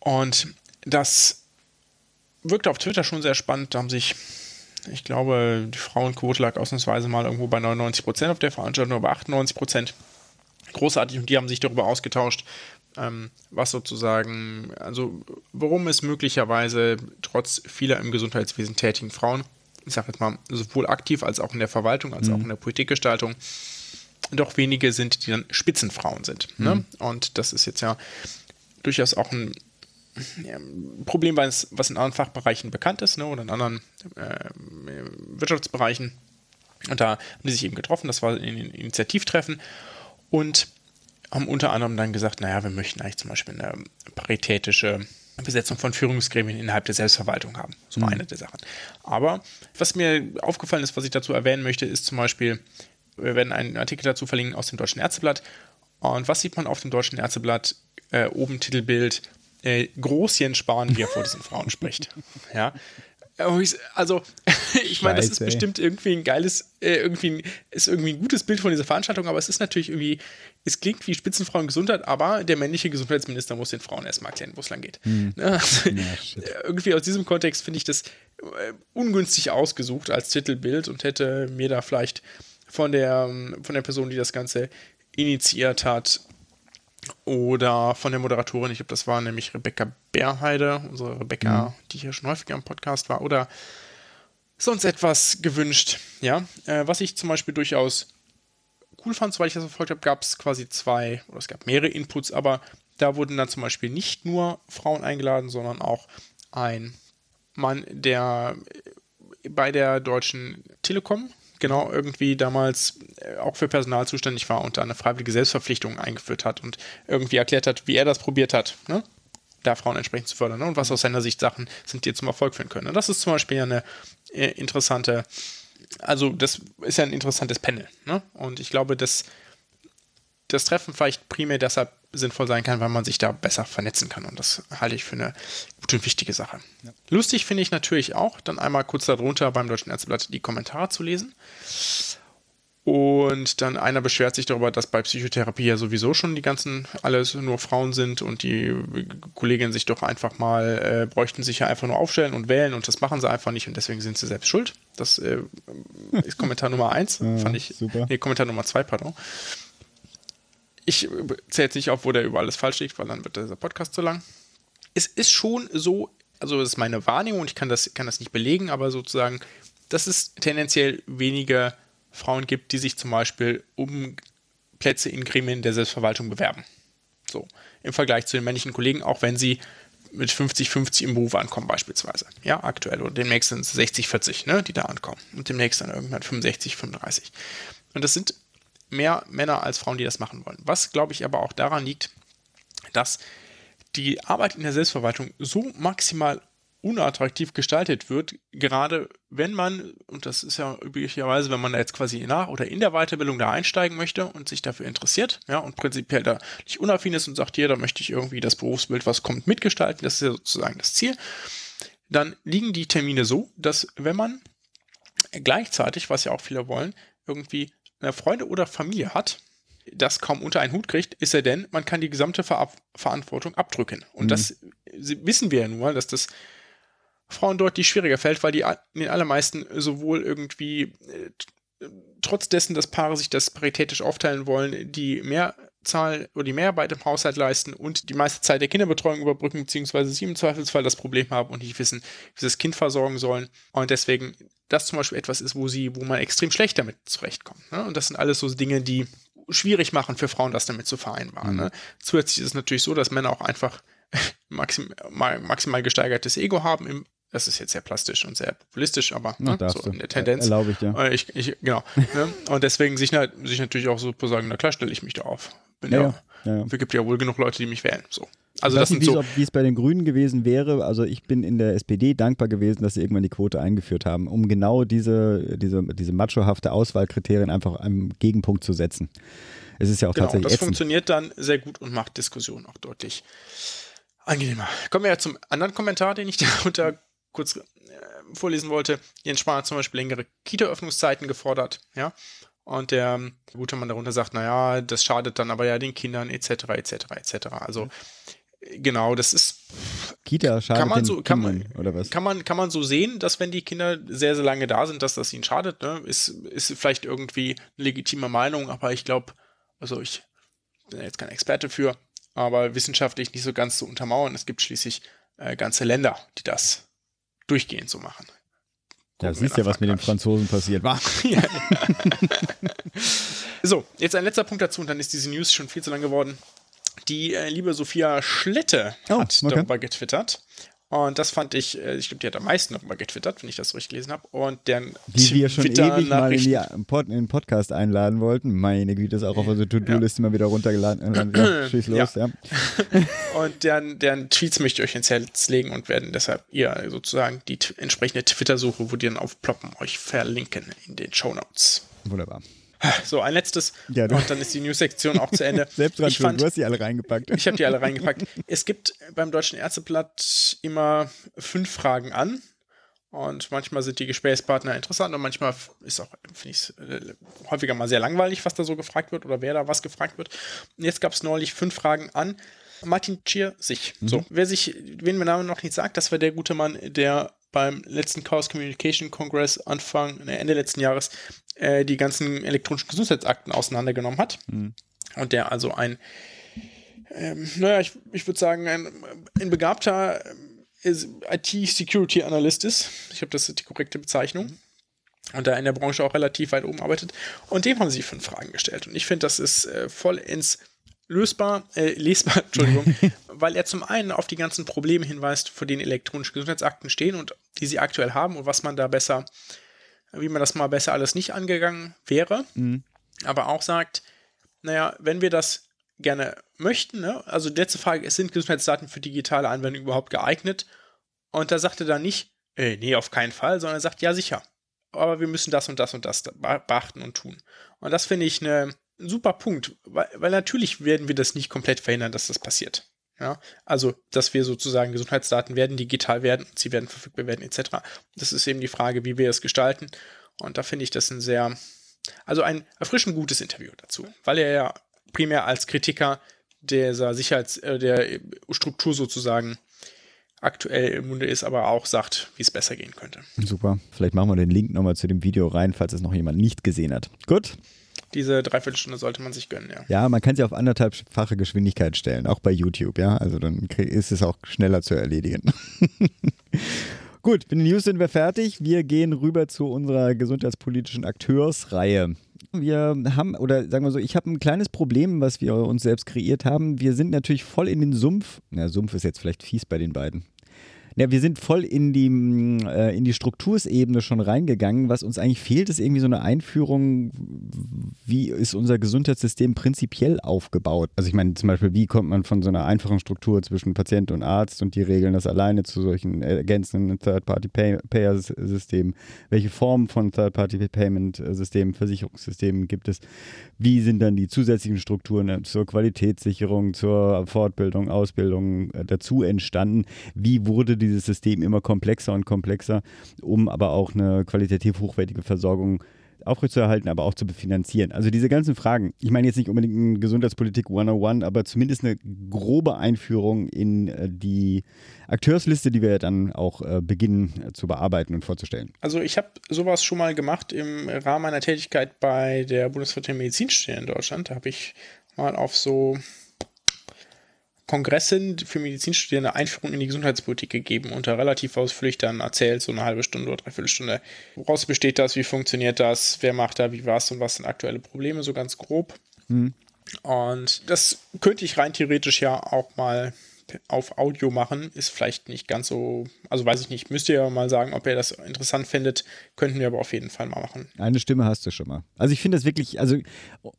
Und das wirkte auf Twitter schon sehr spannend. Da haben sich, ich glaube, die Frauenquote lag ausnahmsweise mal irgendwo bei 99 Prozent auf der Veranstaltung, aber 98 Prozent. Großartig und die haben sich darüber ausgetauscht, ähm, was sozusagen, also warum es möglicherweise trotz vieler im Gesundheitswesen tätigen Frauen, ich sage jetzt mal, sowohl aktiv als auch in der Verwaltung, als auch in der Politikgestaltung, doch wenige sind, die dann Spitzenfrauen sind. Ne? Und das ist jetzt ja durchaus auch ein Problem, was, was in anderen Fachbereichen bekannt ist, ne, oder in anderen äh, Wirtschaftsbereichen. Und da haben die sich eben getroffen, das war in den Initiativtreffen und haben unter anderem dann gesagt, naja, wir möchten eigentlich zum Beispiel eine paritätische Besetzung von Führungsgremien innerhalb der Selbstverwaltung haben. So eine der Sachen. Aber was mir aufgefallen ist, was ich dazu erwähnen möchte, ist zum Beispiel, wir werden einen Artikel dazu verlinken aus dem Deutschen Ärzteblatt. Und was sieht man auf dem Deutschen Ärzteblatt? Äh, oben Titelbild, äh, Großchen sparen, wie er vor diesen Frauen spricht. Ja. Also, ich meine, das ist bestimmt irgendwie ein geiles, äh, irgendwie ein, ist irgendwie ein gutes Bild von dieser Veranstaltung, aber es ist natürlich irgendwie, es klingt wie Spitzenfrauen Gesundheit, aber der männliche Gesundheitsminister muss den Frauen erstmal erklären, wo es lang geht. Ne? Also, irgendwie aus diesem Kontext finde ich das äh, ungünstig ausgesucht als Titelbild und hätte mir da vielleicht von der, von der Person, die das Ganze initiiert hat, oder von der Moderatorin, ich glaube, das war nämlich Rebecca Bärheide, unsere Rebecca, die hier schon häufiger im Podcast war, oder sonst etwas gewünscht. Ja, äh, was ich zum Beispiel durchaus cool fand, soweit ich das verfolgt habe, gab es quasi zwei, oder es gab mehrere Inputs, aber da wurden dann zum Beispiel nicht nur Frauen eingeladen, sondern auch ein Mann, der bei der Deutschen Telekom genau irgendwie damals äh, auch für Personal zuständig war und da eine freiwillige Selbstverpflichtung eingeführt hat und irgendwie erklärt hat, wie er das probiert hat, ne? da Frauen entsprechend zu fördern ne? und was aus seiner Sicht Sachen sind, die zum Erfolg führen können. Und das ist zum Beispiel ja eine äh, interessante, also das ist ja ein interessantes Panel. Ne? Und ich glaube, dass das Treffen vielleicht primär deshalb sinnvoll sein kann, weil man sich da besser vernetzen kann. Und das halte ich für eine gute und wichtige Sache. Lustig finde ich natürlich auch, dann einmal kurz darunter beim Deutschen Ärzteblatt die Kommentare zu lesen. Und dann einer beschwert sich darüber, dass bei Psychotherapie ja sowieso schon die ganzen alles nur Frauen sind und die Kolleginnen sich doch einfach mal äh, bräuchten sich ja einfach nur aufstellen und wählen und das machen sie einfach nicht und deswegen sind sie selbst schuld. Das äh, ist Kommentar Nummer eins, fand ich. super. Nee, Kommentar Nummer zwei, pardon. Ich zähle jetzt nicht auf, wo der über alles falsch liegt, weil dann wird dieser Podcast zu lang. es ist schon so, also das ist meine Wahrnehmung und ich kann das, kann das nicht belegen, aber sozusagen, dass es tendenziell weniger Frauen gibt, die sich zum Beispiel um Plätze in Gremien der Selbstverwaltung bewerben. So, im Vergleich zu den männlichen Kollegen, auch wenn sie mit 50-50 im Beruf ankommen beispielsweise. Ja, aktuell. Und demnächst sind es 60-40, ne, die da ankommen. Und demnächst dann irgendwann 65, 35. Und das sind mehr Männer als Frauen, die das machen wollen. Was, glaube ich, aber auch daran liegt, dass die Arbeit in der Selbstverwaltung so maximal unattraktiv gestaltet wird, gerade wenn man, und das ist ja üblicherweise, wenn man da jetzt quasi nach oder in der Weiterbildung da einsteigen möchte und sich dafür interessiert, ja, und prinzipiell da nicht unaffin ist und sagt, hier, da möchte ich irgendwie das Berufsbild, was kommt, mitgestalten, das ist ja sozusagen das Ziel, dann liegen die Termine so, dass wenn man gleichzeitig, was ja auch viele wollen, irgendwie Freunde oder Familie hat, das kaum unter einen Hut kriegt, ist er denn, man kann die gesamte Ver Verantwortung abdrücken. Und mhm. das wissen wir ja nun mal, dass das Frauen deutlich schwieriger fällt, weil die in den allermeisten sowohl irgendwie äh, trotz dessen, dass Paare sich das paritätisch aufteilen wollen, die Mehrzahl oder die Mehrarbeit im Haushalt leisten und die meiste Zeit der Kinderbetreuung überbrücken, beziehungsweise sie im Zweifelsfall das Problem haben und nicht wissen, wie sie das Kind versorgen sollen. Und deswegen das zum Beispiel etwas ist, wo sie, wo man extrem schlecht damit zurechtkommt. Ne? Und das sind alles so Dinge, die schwierig machen für Frauen, das damit zu vereinbaren. Mhm. Ne? Zusätzlich ist es natürlich so, dass Männer auch einfach maxim, maximal gesteigertes Ego haben im das ist jetzt sehr plastisch und sehr populistisch, aber ne, so in der Tendenz. Erlaube ich dir. Äh, ich, ich, genau. ne? Und deswegen sich, sich natürlich auch so sagen, na klar, stelle ich mich da auf. Bin ja, ja, ja. Es gibt ja wohl genug Leute, die mich wählen. So. Also ich das nicht, so wie es bei den Grünen gewesen wäre. Also ich bin in der SPD dankbar gewesen, dass sie irgendwann die Quote eingeführt haben, um genau diese, diese, diese machohafte Auswahlkriterien einfach am Gegenpunkt zu setzen. Es ist ja auch genau, tatsächlich. Das ätzend. funktioniert dann sehr gut und macht Diskussionen auch deutlich angenehmer. Kommen wir ja zum anderen Kommentar, den ich da unter kurz äh, vorlesen wollte, Jens Spahn hat zum Beispiel längere Kita-Öffnungszeiten gefordert, ja. Und der gute Mann darunter sagt, naja, das schadet dann aber ja den Kindern etc. etc. etc. Also genau, das ist Kita schadet kann man so, kann man, oder was? Kann man, kann man so sehen, dass wenn die Kinder sehr, sehr lange da sind, dass das ihnen schadet, ne? ist, ist vielleicht irgendwie eine legitime Meinung, aber ich glaube, also ich bin jetzt kein Experte für, aber wissenschaftlich nicht so ganz zu untermauern. Es gibt schließlich äh, ganze Länder, die das durchgehend so machen. Ja, siehst ja, was mit den Franzosen passiert war. so, jetzt ein letzter Punkt dazu und dann ist diese News schon viel zu lang geworden. Die äh, liebe Sophia Schlette oh, hat okay. darüber getwittert. Und das fand ich, äh, ich glaube, die hat am meisten darüber getwittert, wenn ich das so richtig gelesen habe. Und deren Die wir schon ewig mal in, die, Pod, in den Podcast einladen wollten. Meine Güte, ist auch auf unsere To-Do-Liste ja. mal wieder runtergeladen. Ja, schieß los, ja. ja. und deren, deren Tweets möchte ich euch ins Herz legen und werden deshalb ihr sozusagen die entsprechende Twitter-Suche, wo die dann aufploppen, euch verlinken in den Show Notes. Wunderbar. So, ein letztes. Ja, und dann ist die News-Sektion auch zu Ende. Selbst dran fand, du hast die alle reingepackt. Ich habe die alle reingepackt. Es gibt beim Deutschen Ärzteblatt immer fünf Fragen an. Und manchmal sind die Gesprächspartner interessant und manchmal ist auch, finde ich äh, häufiger mal sehr langweilig, was da so gefragt wird oder wer da was gefragt wird. Und jetzt gab es neulich fünf Fragen an Martin Tschier sich. Mhm. So, wer sich, wen mein Name noch nicht sagt, das war der gute Mann, der beim letzten Chaos Communication Congress Anfang, Ende letzten Jahres äh, die ganzen elektronischen Gesundheitsakten auseinandergenommen hat. Mhm. Und der also ein, ähm, naja, ich, ich würde sagen, ein, ein begabter äh, IT-Security-Analyst ist. Ich glaube, das ist die korrekte Bezeichnung. Und da in der Branche auch relativ weit oben arbeitet. Und dem haben sie fünf Fragen gestellt. Und ich finde, das ist äh, voll ins lösbar, äh, lesbar, Entschuldigung, weil er zum einen auf die ganzen Probleme hinweist, vor denen elektronische Gesundheitsakten stehen und die sie aktuell haben und was man da besser, wie man das mal besser alles nicht angegangen wäre, mhm. aber auch sagt, naja, wenn wir das gerne möchten, ne? also die letzte Frage, sind Gesundheitsdaten für digitale Anwendungen überhaupt geeignet? Und da sagt er dann nicht, äh, nee, auf keinen Fall, sondern er sagt, ja, sicher. Aber wir müssen das und das und das beachten und tun. Und das finde ich eine super Punkt, weil, weil natürlich werden wir das nicht komplett verhindern, dass das passiert. Ja, also, dass wir sozusagen Gesundheitsdaten werden digital werden, sie werden verfügbar werden, etc. Das ist eben die Frage, wie wir es gestalten. Und da finde ich das ein sehr, also ein erfrischend gutes Interview dazu, weil er ja primär als Kritiker dieser Sicherheits-, äh, der Struktur sozusagen aktuell im Munde ist, aber auch sagt, wie es besser gehen könnte. Super. Vielleicht machen wir den Link nochmal zu dem Video rein, falls es noch jemand nicht gesehen hat. Gut. Diese Dreiviertelstunde sollte man sich gönnen, ja. Ja, man kann sie auf anderthalbfache Geschwindigkeit stellen, auch bei YouTube, ja. Also dann ist es auch schneller zu erledigen. Gut, mit den News sind wir fertig. Wir gehen rüber zu unserer gesundheitspolitischen Akteursreihe. Wir haben, oder sagen wir so, ich habe ein kleines Problem, was wir uns selbst kreiert haben. Wir sind natürlich voll in den Sumpf. Na, Sumpf ist jetzt vielleicht fies bei den beiden. Ja, wir sind voll in die, äh, in die Struktursebene schon reingegangen. Was uns eigentlich fehlt, ist irgendwie so eine Einführung, wie ist unser Gesundheitssystem prinzipiell aufgebaut. Also ich meine zum Beispiel, wie kommt man von so einer einfachen Struktur zwischen Patient und Arzt und die regeln das alleine zu solchen ergänzenden Third-Party-Payer-Systemen? Welche Formen von Third-Party-Payment-Systemen, Versicherungssystemen gibt es? Wie sind dann die zusätzlichen Strukturen äh, zur Qualitätssicherung, zur Fortbildung, Ausbildung äh, dazu entstanden? Wie wurde dieses System immer komplexer und komplexer, um aber auch eine qualitativ hochwertige Versorgung aufrechtzuerhalten, aber auch zu befinanzieren. Also diese ganzen Fragen, ich meine jetzt nicht unbedingt eine Gesundheitspolitik 101, aber zumindest eine grobe Einführung in äh, die Akteursliste, die wir dann auch äh, beginnen äh, zu bearbeiten und vorzustellen. Also ich habe sowas schon mal gemacht im Rahmen meiner Tätigkeit bei der Bundesverband Medizinstudie in Deutschland. Da habe ich mal auf so Kongressen für Medizinstudierende Einführung in die Gesundheitspolitik gegeben und da relativ ausführlich dann erzählt, so eine halbe Stunde oder dreiviertel Stunde. Woraus besteht das? Wie funktioniert das? Wer macht da wie was und was sind aktuelle Probleme, so ganz grob. Mhm. Und das könnte ich rein theoretisch ja auch mal auf Audio machen. Ist vielleicht nicht ganz so, also weiß ich nicht, müsst ihr ja mal sagen, ob ihr das interessant findet. Könnten wir aber auf jeden Fall mal machen. Eine Stimme hast du schon mal. Also ich finde das wirklich, also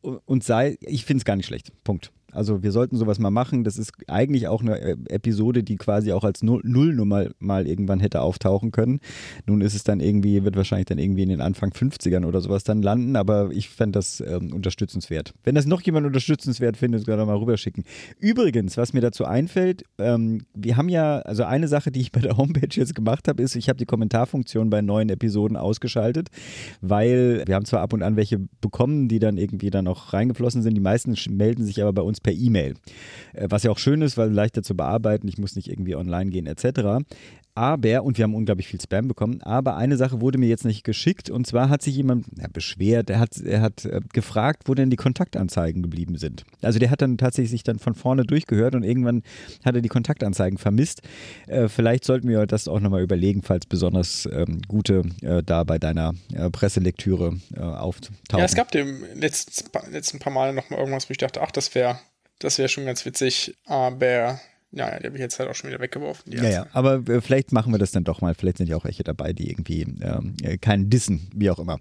und sei, ich finde es gar nicht schlecht. Punkt. Also wir sollten sowas mal machen. Das ist eigentlich auch eine äh, Episode, die quasi auch als Nullnummer mal irgendwann hätte auftauchen können. Nun ist es dann irgendwie, wird wahrscheinlich dann irgendwie in den Anfang 50ern oder sowas dann landen, aber ich fände das ähm, unterstützenswert. Wenn das noch jemand unterstützenswert findet, soll er mal rüberschicken. Übrigens, was mir dazu einfällt, ähm, wir haben ja, also eine Sache, die ich bei der Homepage jetzt gemacht habe, ist, ich habe die Kommentarfunktion bei neuen Episoden ausgeschaltet, weil wir haben zwar ab und an welche bekommen, die dann irgendwie dann auch reingeflossen sind. Die meisten melden sich aber bei uns per E-Mail. Äh, was ja auch schön ist, weil leichter zu bearbeiten, ich muss nicht irgendwie online gehen etc. Aber, und wir haben unglaublich viel Spam bekommen, aber eine Sache wurde mir jetzt nicht geschickt und zwar hat sich jemand ja, beschwert, er hat, er hat äh, gefragt, wo denn die Kontaktanzeigen geblieben sind. Also der hat dann tatsächlich sich dann von vorne durchgehört und irgendwann hat er die Kontaktanzeigen vermisst. Äh, vielleicht sollten wir das auch nochmal überlegen, falls besonders ähm, gute da bei deiner Presselektüre auftauchen. Ja, es gab dem letzten, letzten paar Mal nochmal irgendwas, wo ich dachte, ach, das wäre das wäre schon ganz witzig, aber ja, die habe ich jetzt halt auch schon wieder weggeworfen. Ja, ja, aber äh, vielleicht machen wir das dann doch mal. Vielleicht sind ja auch welche dabei, die irgendwie ähm, äh, keinen dissen, wie auch immer.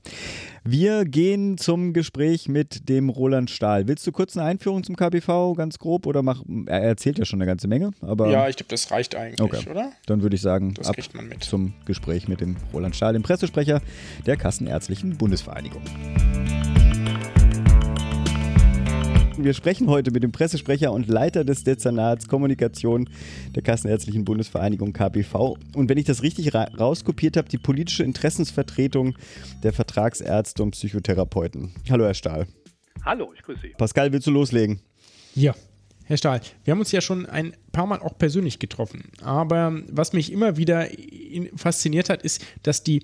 Wir gehen zum Gespräch mit dem Roland Stahl. Willst du kurz eine Einführung zum KBV, ganz grob? Oder mach, er erzählt ja schon eine ganze Menge. Aber ja, ich glaube, das reicht eigentlich, okay. oder? Dann würde ich sagen, das ab zum Gespräch mit dem Roland Stahl, dem Pressesprecher der Kassenärztlichen Bundesvereinigung. Wir sprechen heute mit dem Pressesprecher und Leiter des Dezernats Kommunikation der Kassenärztlichen Bundesvereinigung KBV. Und wenn ich das richtig ra rauskopiert habe, die politische Interessensvertretung der Vertragsärzte und Psychotherapeuten. Hallo, Herr Stahl. Hallo, ich grüße Sie. Pascal, willst du loslegen? Ja. Herr Stahl, wir haben uns ja schon ein paar Mal auch persönlich getroffen. Aber was mich immer wieder fasziniert hat, ist, dass die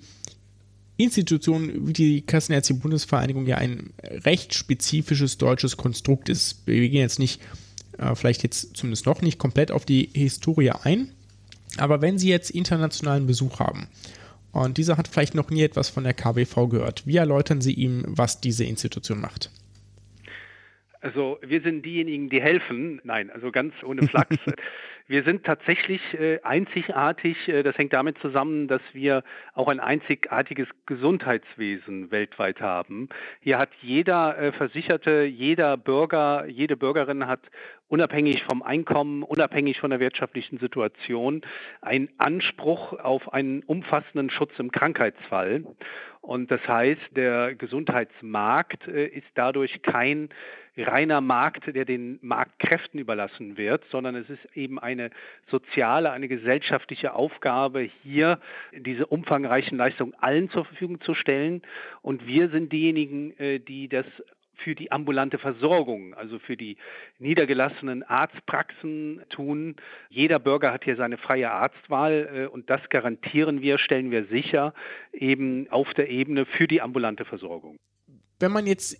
Institution wie die Kassenärztliche Bundesvereinigung ja ein recht spezifisches deutsches Konstrukt ist. Wir gehen jetzt nicht, äh, vielleicht jetzt zumindest noch nicht komplett auf die Historie ein, aber wenn Sie jetzt internationalen Besuch haben und dieser hat vielleicht noch nie etwas von der KBV gehört, wie erläutern Sie ihm, was diese Institution macht? Also wir sind diejenigen, die helfen. Nein, also ganz ohne Flachs. Wir sind tatsächlich äh, einzigartig. Äh, das hängt damit zusammen, dass wir auch ein einzigartiges Gesundheitswesen weltweit haben. Hier hat jeder äh, Versicherte, jeder Bürger, jede Bürgerin hat unabhängig vom Einkommen, unabhängig von der wirtschaftlichen Situation, einen Anspruch auf einen umfassenden Schutz im Krankheitsfall. Und das heißt, der Gesundheitsmarkt äh, ist dadurch kein reiner Markt, der den Marktkräften überlassen wird, sondern es ist eben eine soziale, eine gesellschaftliche Aufgabe, hier diese umfangreichen Leistungen allen zur Verfügung zu stellen. Und wir sind diejenigen, äh, die das für die ambulante Versorgung, also für die niedergelassenen Arztpraxen tun. Jeder Bürger hat hier seine freie Arztwahl äh, und das garantieren wir, stellen wir sicher, eben auf der Ebene für die ambulante Versorgung wenn man jetzt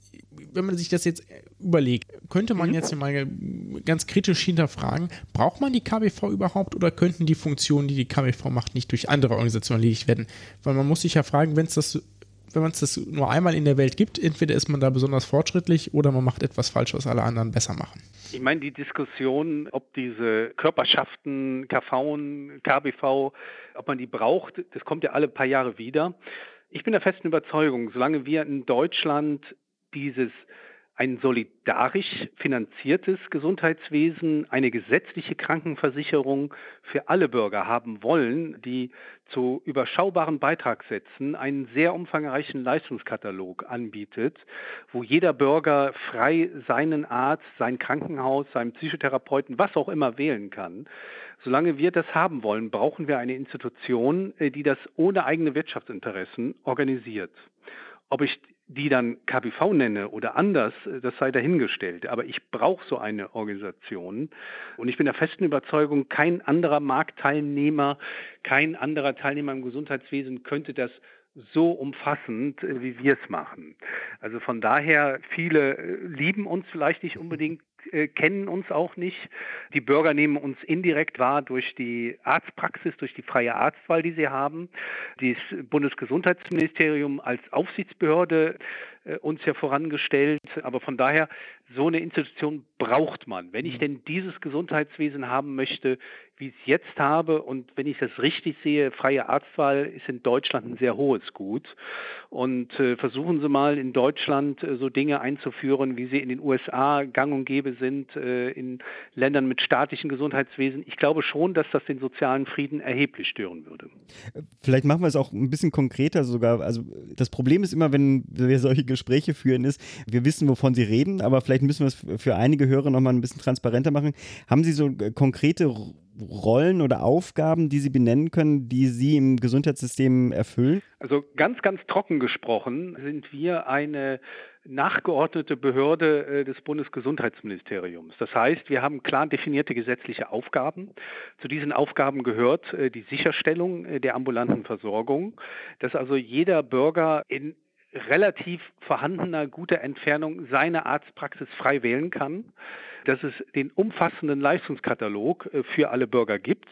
wenn man sich das jetzt überlegt, könnte man jetzt mal ganz kritisch hinterfragen, braucht man die KBV überhaupt oder könnten die Funktionen, die die KBV macht, nicht durch andere Organisationen erledigt werden? Weil man muss sich ja fragen, wenn es das wenn man es das nur einmal in der Welt gibt, entweder ist man da besonders fortschrittlich oder man macht etwas falsch, was alle anderen besser machen. Ich meine, die Diskussion, ob diese Körperschaften, KV, KBV, ob man die braucht, das kommt ja alle paar Jahre wieder. Ich bin der festen Überzeugung, solange wir in Deutschland dieses ein solidarisch finanziertes Gesundheitswesen, eine gesetzliche Krankenversicherung für alle Bürger haben wollen, die zu überschaubaren Beitragssätzen einen sehr umfangreichen Leistungskatalog anbietet, wo jeder Bürger frei seinen Arzt, sein Krankenhaus, seinen Psychotherapeuten, was auch immer wählen kann. Solange wir das haben wollen, brauchen wir eine Institution, äh, die das ohne eigene Wirtschaftsinteressen organisiert. Ob ich die dann KBV nenne oder anders, äh, das sei dahingestellt. Aber ich brauche so eine Organisation. Und ich bin der festen Überzeugung, kein anderer Marktteilnehmer, kein anderer Teilnehmer im Gesundheitswesen könnte das so umfassend, äh, wie wir es machen. Also von daher, viele äh, lieben uns vielleicht nicht unbedingt äh, kennen uns auch nicht. Die Bürger nehmen uns indirekt wahr durch die Arztpraxis, durch die freie Arztwahl, die sie haben. Das Bundesgesundheitsministerium als Aufsichtsbehörde äh, uns ja vorangestellt. Aber von daher, so eine Institution braucht man. Wenn ich mhm. denn dieses Gesundheitswesen haben möchte, wie ich es jetzt habe und wenn ich das richtig sehe, freie Arztwahl ist in Deutschland ein sehr hohes Gut. Und äh, versuchen Sie mal in Deutschland äh, so Dinge einzuführen, wie sie in den USA gang und gäbe sind, äh, in Ländern mit staatlichen Gesundheitswesen. Ich glaube schon, dass das den sozialen Frieden erheblich stören würde. Vielleicht machen wir es auch ein bisschen konkreter sogar. Also das Problem ist immer, wenn wir solche Gespräche führen, ist, wir wissen, wovon Sie reden, aber vielleicht müssen wir es für einige Hörer nochmal ein bisschen transparenter machen. Haben Sie so äh, konkrete Rollen oder Aufgaben, die Sie benennen können, die Sie im Gesundheitssystem erfüllen? Also ganz, ganz trocken gesprochen sind wir eine nachgeordnete Behörde äh, des Bundesgesundheitsministeriums. Das heißt, wir haben klar definierte gesetzliche Aufgaben. Zu diesen Aufgaben gehört äh, die Sicherstellung der ambulanten Versorgung, dass also jeder Bürger in relativ vorhandener guter Entfernung seine Arztpraxis frei wählen kann dass es den umfassenden Leistungskatalog äh, für alle Bürger gibt.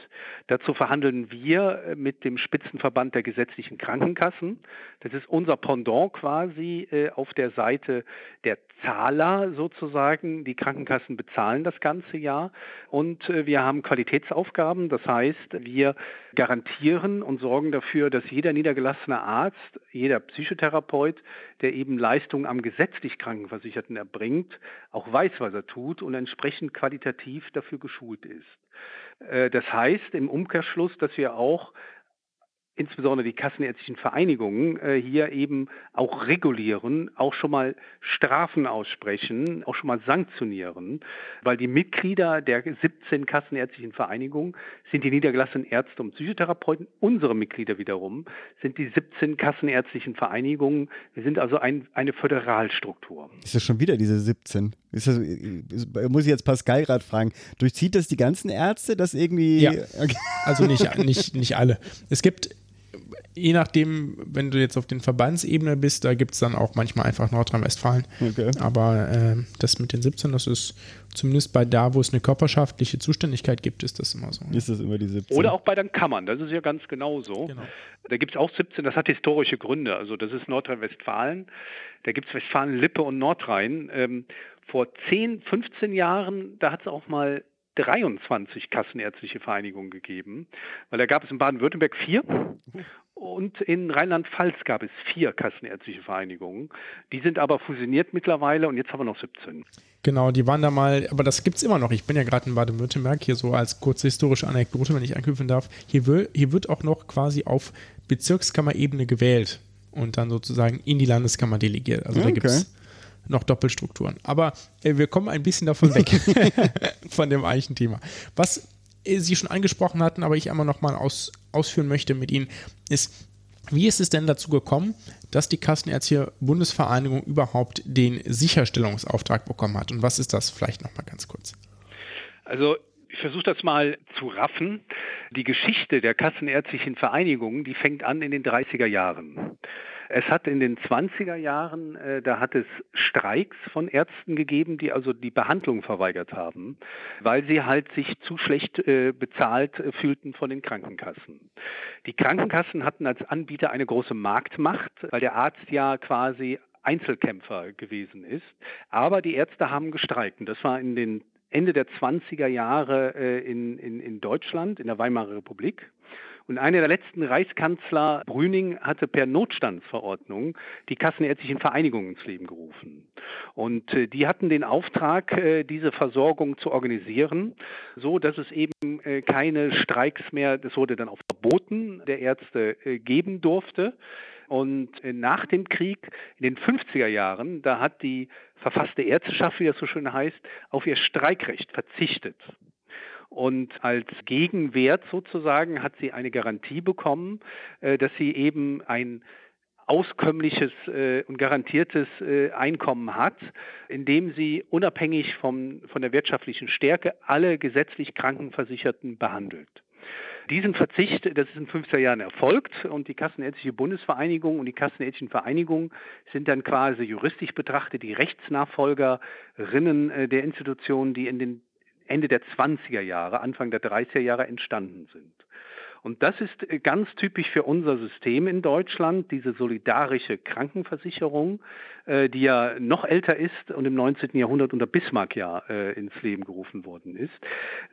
Dazu verhandeln wir äh, mit dem Spitzenverband der gesetzlichen Krankenkassen. Das ist unser Pendant quasi äh, auf der Seite der Zahler sozusagen. Die Krankenkassen bezahlen das ganze Jahr und wir haben Qualitätsaufgaben. Das heißt, wir garantieren und sorgen dafür, dass jeder niedergelassene Arzt, jeder Psychotherapeut, der eben Leistungen am gesetzlich Krankenversicherten erbringt, auch weiß, was er tut und entsprechend qualitativ dafür geschult ist. Äh, das heißt im Umkehrschluss, dass wir auch insbesondere die kassenärztlichen Vereinigungen äh, hier eben auch regulieren, auch schon mal Strafen aussprechen, auch schon mal sanktionieren, weil die Mitglieder der 17 kassenärztlichen Vereinigungen sind die niedergelassenen Ärzte und Psychotherapeuten. Unsere Mitglieder wiederum sind die 17 kassenärztlichen Vereinigungen. Wir sind also ein, eine Föderalstruktur. Ist das schon wieder diese 17? Ist das, muss ich jetzt Pascal gerade fragen, durchzieht das die ganzen Ärzte, das irgendwie? Ja, also nicht, nicht, nicht alle. Es gibt je nachdem, wenn du jetzt auf den Verbandsebene bist, da gibt es dann auch manchmal einfach Nordrhein-Westfalen. Okay. Aber äh, das mit den 17, das ist zumindest bei da, wo es eine körperschaftliche Zuständigkeit gibt, ist das immer so. Ist das immer die 17? Oder auch bei den Kammern, das ist ja ganz genau so. Genau. Da gibt es auch 17, das hat historische Gründe. Also das ist Nordrhein-Westfalen, da gibt es Westfalen-Lippe und Nordrhein. Ähm, vor 10, 15 Jahren, da hat es auch mal 23 kassenärztliche Vereinigungen gegeben, weil da gab es in Baden-Württemberg vier und in Rheinland-Pfalz gab es vier kassenärztliche Vereinigungen. Die sind aber fusioniert mittlerweile und jetzt haben wir noch 17. Genau, die waren da mal, aber das gibt es immer noch. Ich bin ja gerade in Baden-Württemberg, hier so als kurze historische Anekdote, wenn ich anknüpfen darf. Hier, will, hier wird auch noch quasi auf Bezirkskammerebene gewählt und dann sozusagen in die Landeskammer delegiert. Also okay. da gibt es noch Doppelstrukturen. Aber äh, wir kommen ein bisschen davon weg, von dem eigentlichen Thema. Was äh, Sie schon angesprochen hatten, aber ich einmal nochmal aus, ausführen möchte mit Ihnen, ist, wie ist es denn dazu gekommen, dass die Kassenärztliche Bundesvereinigung überhaupt den Sicherstellungsauftrag bekommen hat? Und was ist das vielleicht nochmal ganz kurz? Also ich versuche das mal zu raffen. Die Geschichte der Kassenärztlichen Vereinigung, die fängt an in den 30er Jahren. Es hat in den 20er Jahren, äh, da hat es Streiks von Ärzten gegeben, die also die Behandlung verweigert haben, weil sie halt sich zu schlecht äh, bezahlt äh, fühlten von den Krankenkassen. Die Krankenkassen hatten als Anbieter eine große Marktmacht, weil der Arzt ja quasi Einzelkämpfer gewesen ist. Aber die Ärzte haben gestreikt. Und das war in den Ende der 20er Jahre äh, in, in, in Deutschland, in der Weimarer Republik. Und einer der letzten Reichskanzler, Brüning, hatte per Notstandsverordnung die kassenärztlichen Vereinigungen ins Leben gerufen. Und äh, die hatten den Auftrag, äh, diese Versorgung zu organisieren, so dass es eben äh, keine Streiks mehr, das wurde dann auch verboten, der Ärzte geben durfte. Und nach dem Krieg, in den 50er Jahren, da hat die verfasste Ärzteschaft, wie das so schön heißt, auf ihr Streikrecht verzichtet. Und als Gegenwert sozusagen hat sie eine Garantie bekommen, äh, dass sie eben ein auskömmliches äh, und garantiertes äh, Einkommen hat, indem sie unabhängig vom, von der wirtschaftlichen Stärke alle gesetzlich Krankenversicherten behandelt. Diesen Verzicht, das ist in 15 Jahren erfolgt und die Kassenärztliche Bundesvereinigung und die Kassenärztlichen Vereinigungen sind dann quasi juristisch betrachtet die Rechtsnachfolgerinnen der Institutionen, die in den Ende der 20er Jahre, Anfang der 30er Jahre entstanden sind. Und das ist äh, ganz typisch für unser System in Deutschland, diese solidarische Krankenversicherung, die ja noch älter ist und im 19. Jahrhundert unter Bismarck ja äh, ins Leben gerufen worden ist.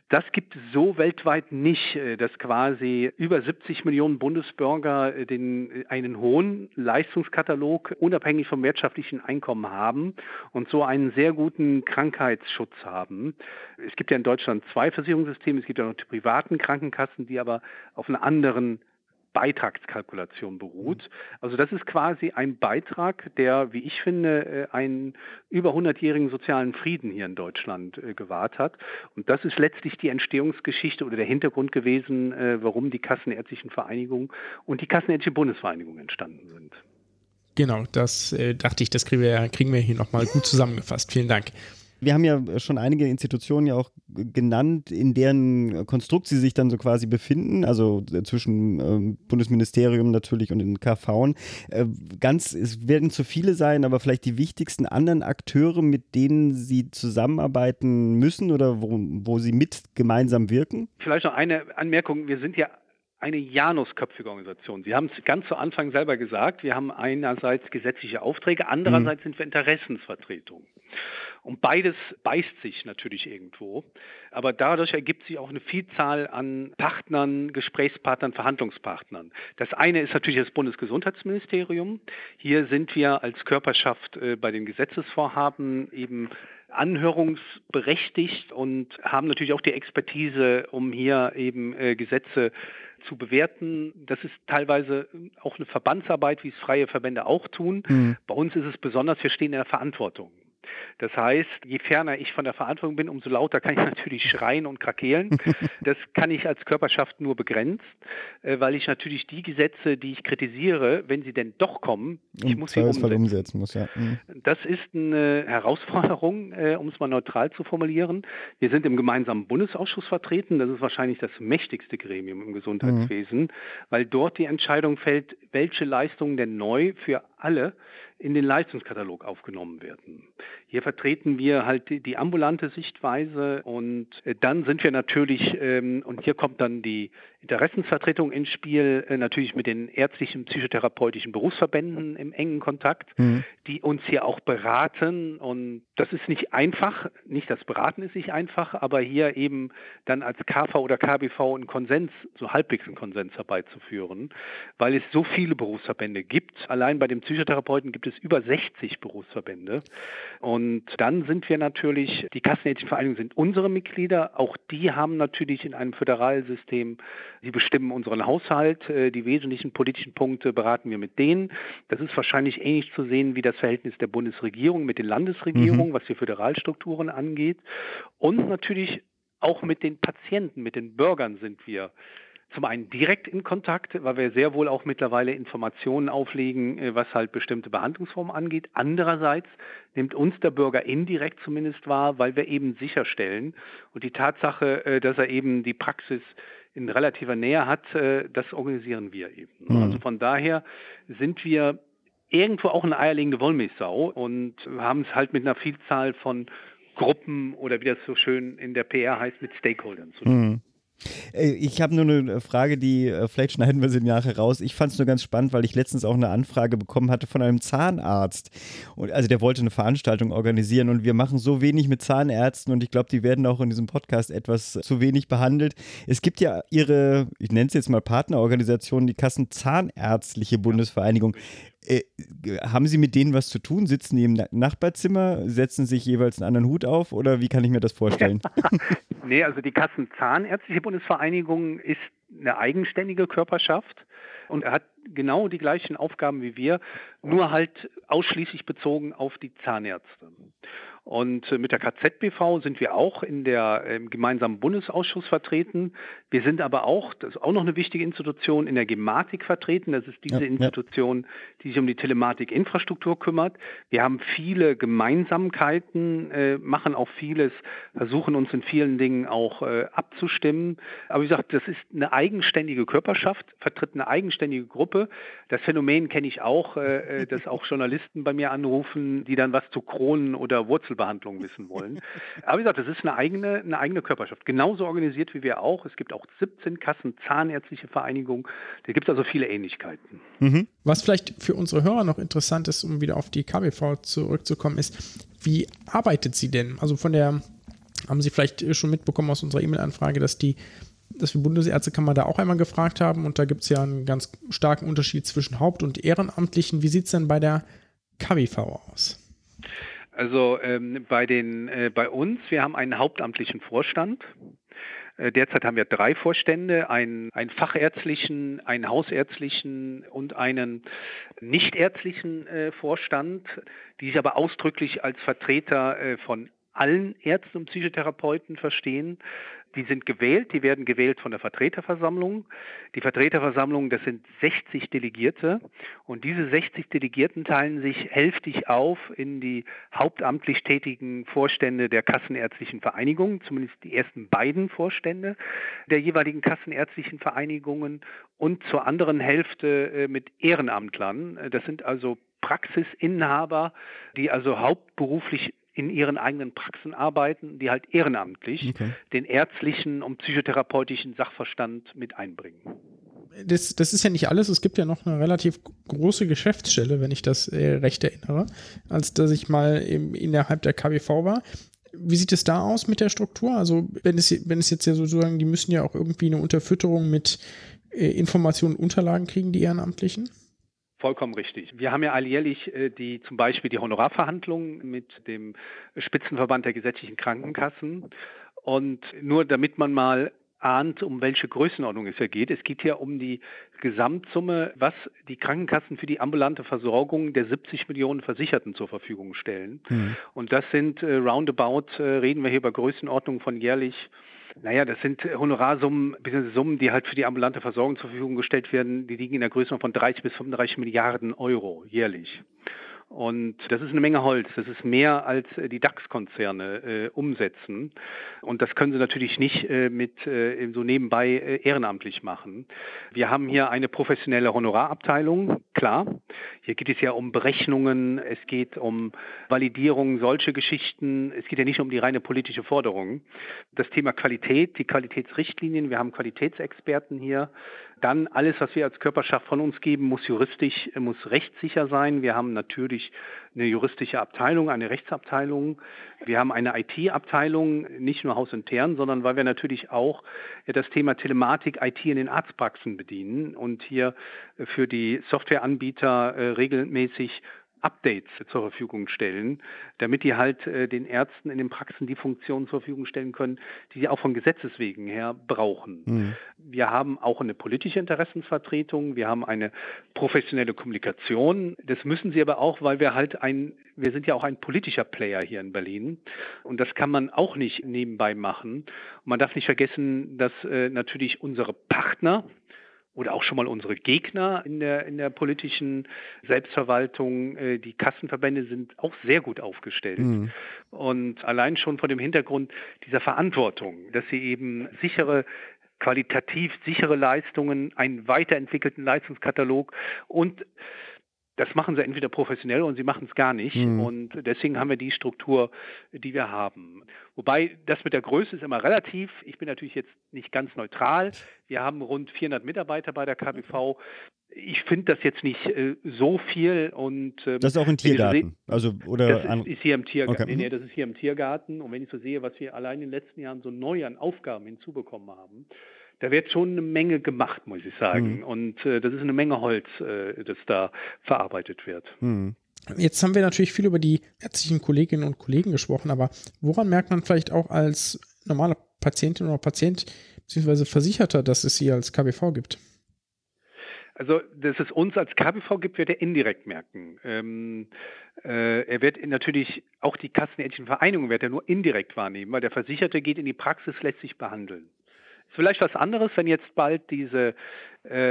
Das gibt es so weltweit nicht, dass quasi über 70 Millionen Bundesbürger den, einen hohen Leistungskatalog unabhängig vom wirtschaftlichen Einkommen haben und so einen sehr guten Krankheitsschutz haben. Es gibt ja in Deutschland zwei Versicherungssysteme, es gibt ja noch die privaten Krankenkassen, die aber auf einer anderen Beitragskalkulation beruht. Also das ist quasi ein Beitrag, der, wie ich finde, äh, einen über 100-jährigen sozialen Frieden hier in Deutschland äh, gewahrt hat. Und das ist letztlich die Entstehungsgeschichte oder der Hintergrund gewesen, äh, warum die Kassenärztlichen Vereinigungen und die Kassenärztliche Bundesvereinigung entstanden sind. Genau, das äh, dachte ich, das kriegen wir, kriegen wir hier nochmal gut zusammengefasst. Vielen Dank. Wir haben ja schon einige Institutionen ja auch genannt, in deren Konstrukt sie sich dann so quasi befinden, also zwischen ähm, Bundesministerium natürlich und den KV. Äh, ganz, es werden zu viele sein, aber vielleicht die wichtigsten anderen Akteure, mit denen sie zusammenarbeiten müssen oder wo, wo sie mit gemeinsam wirken? Vielleicht noch eine Anmerkung. Wir sind ja eine Janusköpfige Organisation. Sie haben es ganz zu Anfang selber gesagt, wir haben einerseits gesetzliche Aufträge, andererseits mhm. sind wir Interessensvertretung. Und beides beißt sich natürlich irgendwo. Aber dadurch ergibt sich auch eine Vielzahl an Partnern, Gesprächspartnern, Verhandlungspartnern. Das eine ist natürlich das Bundesgesundheitsministerium. Hier sind wir als Körperschaft äh, bei den Gesetzesvorhaben eben anhörungsberechtigt und haben natürlich auch die Expertise, um hier eben äh, Gesetze zu bewerten. Das ist teilweise auch eine Verbandsarbeit, wie es freie Verbände auch tun. Mhm. Bei uns ist es besonders, wir stehen in der Verantwortung. Das heißt, je ferner ich von der Verantwortung bin, umso lauter kann ich natürlich schreien und krakeelen. Das kann ich als Körperschaft nur begrenzt, äh, weil ich natürlich die Gesetze, die ich kritisiere, wenn sie denn doch kommen, ich muss sie umsetzen. umsetzen muss, ja. Mhm. Das ist eine Herausforderung, äh, um es mal neutral zu formulieren. Wir sind im gemeinsamen Bundesausschuss vertreten. Das ist wahrscheinlich das mächtigste Gremium im Gesundheitswesen, mhm. weil dort die Entscheidung fällt, welche Leistungen denn neu für alle in den Leistungskatalog aufgenommen werden. Hier vertreten wir halt die, ambulante Sichtweise und äh, dann sind wir natürlich, ähm, und hier kommt dann die Interessensvertretung ins Spiel, äh, natürlich mit den ärztlichen, psychotherapeutischen Berufsverbänden im engen Kontakt, mhm. die uns hier auch beraten. Und das ist nicht einfach, nicht das Beraten ist nicht einfach, aber hier eben dann als KV oder KBV einen Konsens, so halbwegs einen Konsens herbeizuführen, weil es so viele Berufsverbände gibt. Allein bei den Psychotherapeuten gibt es über 60 Berufsverbände. Und dann sind wir natürlich, die Kassenärztlichen Vereinigungen sind unsere Mitglieder, auch die haben natürlich in einem Föderalsystem Sie bestimmen unseren Haushalt. Äh, die wesentlichen politischen Punkte beraten wir mit denen. Das ist wahrscheinlich ähnlich zu sehen wie das Verhältnis der Bundesregierung mit den Landesregierungen, mhm. was die Föderalstrukturen angeht. Und natürlich auch mit den Patienten, mit den Bürgern sind wir zum einen direkt in Kontakt, weil wir sehr wohl auch mittlerweile Informationen auflegen, äh, was halt bestimmte Behandlungsformen angeht. Andererseits nimmt uns der Bürger indirekt zumindest wahr, weil wir eben sicherstellen und die Tatsache, äh, dass er eben die Praxis in relativer Nähe hat, äh, das organisieren wir eben. Mhm. Also von daher sind wir irgendwo auch eine eierlegende Wollmilchsau und haben es halt mit einer Vielzahl von Gruppen oder wie das so schön in der PR heißt, mit Stakeholdern zu tun. Mhm. Ich habe nur eine Frage, die äh, vielleicht schneiden wir sie nachher raus. Ich fand es nur ganz spannend, weil ich letztens auch eine Anfrage bekommen hatte von einem Zahnarzt. Und, also der wollte eine Veranstaltung organisieren und wir machen so wenig mit Zahnärzten und ich glaube, die werden auch in diesem Podcast etwas zu wenig behandelt. Es gibt ja ihre, ich nenne es jetzt mal Partnerorganisation, die Kassenzahnärztliche Bundesvereinigung. Äh, haben Sie mit denen was zu tun? Sitzen die im Nachbarzimmer, setzen sich jeweils einen anderen Hut auf oder wie kann ich mir das vorstellen? nee, also die Kassenzahnärztliche Bundesvereinigung ist eine eigenständige Körperschaft und hat genau die gleichen Aufgaben wie wir, nur halt ausschließlich bezogen auf die Zahnärzte. Und äh, mit der KZBV sind wir auch in der im gemeinsamen Bundesausschuss vertreten. Wir sind aber auch, das ist auch noch eine wichtige Institution, in der Gematik vertreten. Das ist diese ja, Institution, die sich um die Telematikinfrastruktur kümmert. Wir haben viele Gemeinsamkeiten, äh, machen auch vieles, versuchen uns in vielen Dingen auch äh, abzustimmen. Aber wie gesagt, das ist eine eigenständige Körperschaft, vertritt eine eigenständige Gruppe. Das Phänomen kenne ich auch, äh, äh dass auch Journalisten bei mir anrufen, die dann was zu Kronen oder Wurzeln Wurzelbehandlung wissen wollen. Aber wie gesagt, das ist eine eigene, eine eigene Körperschaft. Genauso organisiert wie wir auch. Es gibt auch 17 Kassen Zahnärztliche Vereinigung. Da gibt es also viele Ähnlichkeiten. Mhm. Was vielleicht für unsere Hörer noch interessant ist, um wieder auf die KBV zurückzukommen, ist, wie arbeitet sie denn? Also von der, haben Sie vielleicht schon mitbekommen aus unserer E-Mail-Anfrage, dass die dass wir Bundesärztekammer da auch einmal gefragt haben und da gibt es ja einen ganz starken Unterschied zwischen Haupt- und Ehrenamtlichen. Wie sieht es denn bei der KBV aus? Also ähm, bei, den, äh, bei uns, wir haben einen hauptamtlichen Vorstand. Äh, derzeit haben wir drei Vorstände, einen, einen fachärztlichen, einen hausärztlichen und einen nichtärztlichen äh, Vorstand, die sich aber ausdrücklich als Vertreter äh, von allen Ärzten und Psychotherapeuten verstehen. Die sind gewählt, die werden gewählt von der Vertreterversammlung. Die Vertreterversammlung, das sind 60 Delegierte und diese 60 Delegierten teilen sich hälftig auf in die hauptamtlich tätigen Vorstände der Kassenärztlichen Vereinigung, zumindest die ersten beiden Vorstände der jeweiligen Kassenärztlichen Vereinigungen und zur anderen Hälfte äh, mit Ehrenamtlern. Das sind also Praxisinhaber, die also hauptberuflich in ihren eigenen Praxen arbeiten, die halt ehrenamtlich okay. den ärztlichen und psychotherapeutischen Sachverstand mit einbringen. Das, das, ist ja nicht alles. Es gibt ja noch eine relativ große Geschäftsstelle, wenn ich das äh, recht erinnere, als dass ich mal im, innerhalb der KBV war. Wie sieht es da aus mit der Struktur? Also wenn es, wenn es jetzt ja sozusagen, die müssen ja auch irgendwie eine Unterfütterung mit äh, Informationen und Unterlagen kriegen, die Ehrenamtlichen? Vollkommen richtig. Wir haben ja alljährlich äh, die zum Beispiel die Honorarverhandlungen mit dem Spitzenverband der gesetzlichen Krankenkassen. Und nur damit man mal ahnt, um welche Größenordnung es hier geht. Es geht hier um die Gesamtsumme, was die Krankenkassen für die ambulante Versorgung der 70 Millionen Versicherten zur Verfügung stellen. Mhm. Und das sind äh, roundabout, äh, reden wir hier über Größenordnungen von jährlich naja, das sind Honorarsummen, bzw. Summen, die halt für die ambulante Versorgung zur Verfügung gestellt werden. Die liegen in der Größe von 30 bis 35 Milliarden Euro jährlich. Und das ist eine Menge Holz. Das ist mehr als äh, die DAX-Konzerne äh, umsetzen. Und das können sie natürlich nicht äh, mit äh, so nebenbei äh, ehrenamtlich machen. Wir haben hier eine professionelle Honorarabteilung, klar. Hier geht es ja um Berechnungen, es geht um Validierung, solche Geschichten. Es geht ja nicht um die reine politische Forderung. Das Thema Qualität, die Qualitätsrichtlinien, wir haben Qualitätsexperten hier. Dann alles, was wir als Körperschaft von uns geben, muss juristisch, muss rechtssicher sein. Wir haben natürlich eine juristische Abteilung, eine Rechtsabteilung. Wir haben eine IT-Abteilung, nicht nur hausintern, sondern weil wir natürlich auch das Thema Telematik, IT in den Arztpraxen bedienen und hier für die Softwareanbieter äh, regelmäßig Updates zur Verfügung stellen, damit die halt äh, den Ärzten in den Praxen die Funktionen zur Verfügung stellen können, die sie auch von Gesetzes wegen her brauchen. Mhm. Wir haben auch eine politische Interessensvertretung, wir haben eine professionelle Kommunikation. Das müssen sie aber auch, weil wir halt ein, wir sind ja auch ein politischer Player hier in Berlin und das kann man auch nicht nebenbei machen. Und man darf nicht vergessen, dass äh, natürlich unsere Partner, oder auch schon mal unsere Gegner in der, in der politischen Selbstverwaltung, äh, die Kassenverbände sind auch sehr gut aufgestellt. Mhm. Und allein schon vor dem Hintergrund dieser Verantwortung, dass sie eben sichere qualitativ sichere Leistungen, einen weiterentwickelten Leistungskatalog und das machen sie entweder professionell und sie machen es gar nicht. Mhm. Und deswegen haben wir die Struktur, die wir haben. Wobei das mit der Größe ist immer relativ. Ich bin natürlich jetzt nicht ganz neutral. Wir haben rund 400 Mitarbeiter bei der KBV. Ich finde das jetzt nicht äh, so viel und ähm, das ist auch im Tiergarten, also oder das ist, ist hier im Tiergarten. Okay. Nee, nee, das ist hier im Tiergarten. Und wenn ich so sehe, was wir allein in den letzten Jahren so neu an Aufgaben hinzubekommen haben, da wird schon eine Menge gemacht, muss ich sagen. Mhm. Und äh, das ist eine Menge Holz, äh, das da verarbeitet wird. Mhm. Jetzt haben wir natürlich viel über die ärztlichen Kolleginnen und Kollegen gesprochen, aber woran merkt man vielleicht auch als normaler Patientin oder Patient bzw. Versicherter, dass es sie als KBV gibt? Also, dass es uns als KBV gibt, wird er indirekt merken. Ähm, äh, er wird natürlich auch die kassenärztlichen Vereinigungen wird er nur indirekt wahrnehmen, weil der Versicherte geht in die Praxis, lässt sich behandeln. Vielleicht was anderes, wenn jetzt bald diese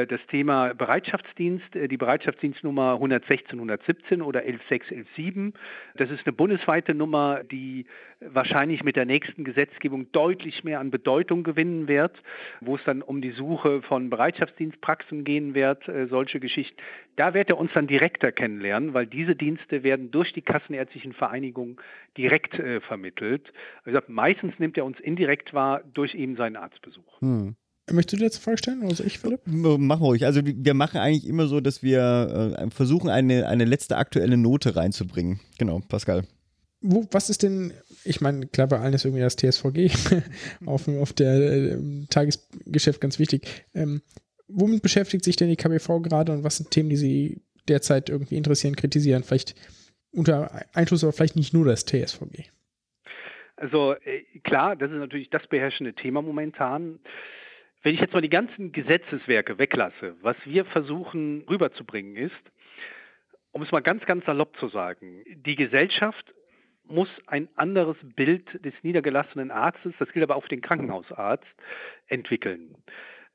das Thema Bereitschaftsdienst, äh, die Bereitschaftsdienstnummer 116, 117 oder 116, 117. Das ist eine bundesweite Nummer, die wahrscheinlich mit der nächsten Gesetzgebung deutlich mehr an Bedeutung gewinnen wird, wo es dann um die Suche von Bereitschaftsdienstpraxen gehen wird, äh, solche Geschichten. Da wird er uns dann direkter kennenlernen, weil diese Dienste werden durch die kassenärztlichen Vereinigungen direkt äh, vermittelt. Also meistens nimmt er uns indirekt wahr durch eben seinen Arztbesuch. Hm. Möchtest du dir jetzt vorstellen oder ich, Philipp? Mach ruhig. Also wir machen eigentlich immer so, dass wir äh, versuchen, eine, eine letzte aktuelle Note reinzubringen. Genau, Pascal. Wo, was ist denn, ich meine, klar, bei allen ist irgendwie das TSVG auf, auf der äh, Tagesgeschäft ganz wichtig. Ähm, womit beschäftigt sich denn die KBV gerade und was sind Themen, die Sie derzeit irgendwie interessieren, kritisieren? Vielleicht unter Einschluss, aber vielleicht nicht nur das TSVG. Also äh, klar, das ist natürlich das beherrschende Thema momentan. Wenn ich jetzt mal die ganzen Gesetzeswerke weglasse, was wir versuchen rüberzubringen ist, um es mal ganz, ganz salopp zu sagen, die Gesellschaft muss ein anderes Bild des niedergelassenen Arztes, das gilt aber auch für den Krankenhausarzt, entwickeln.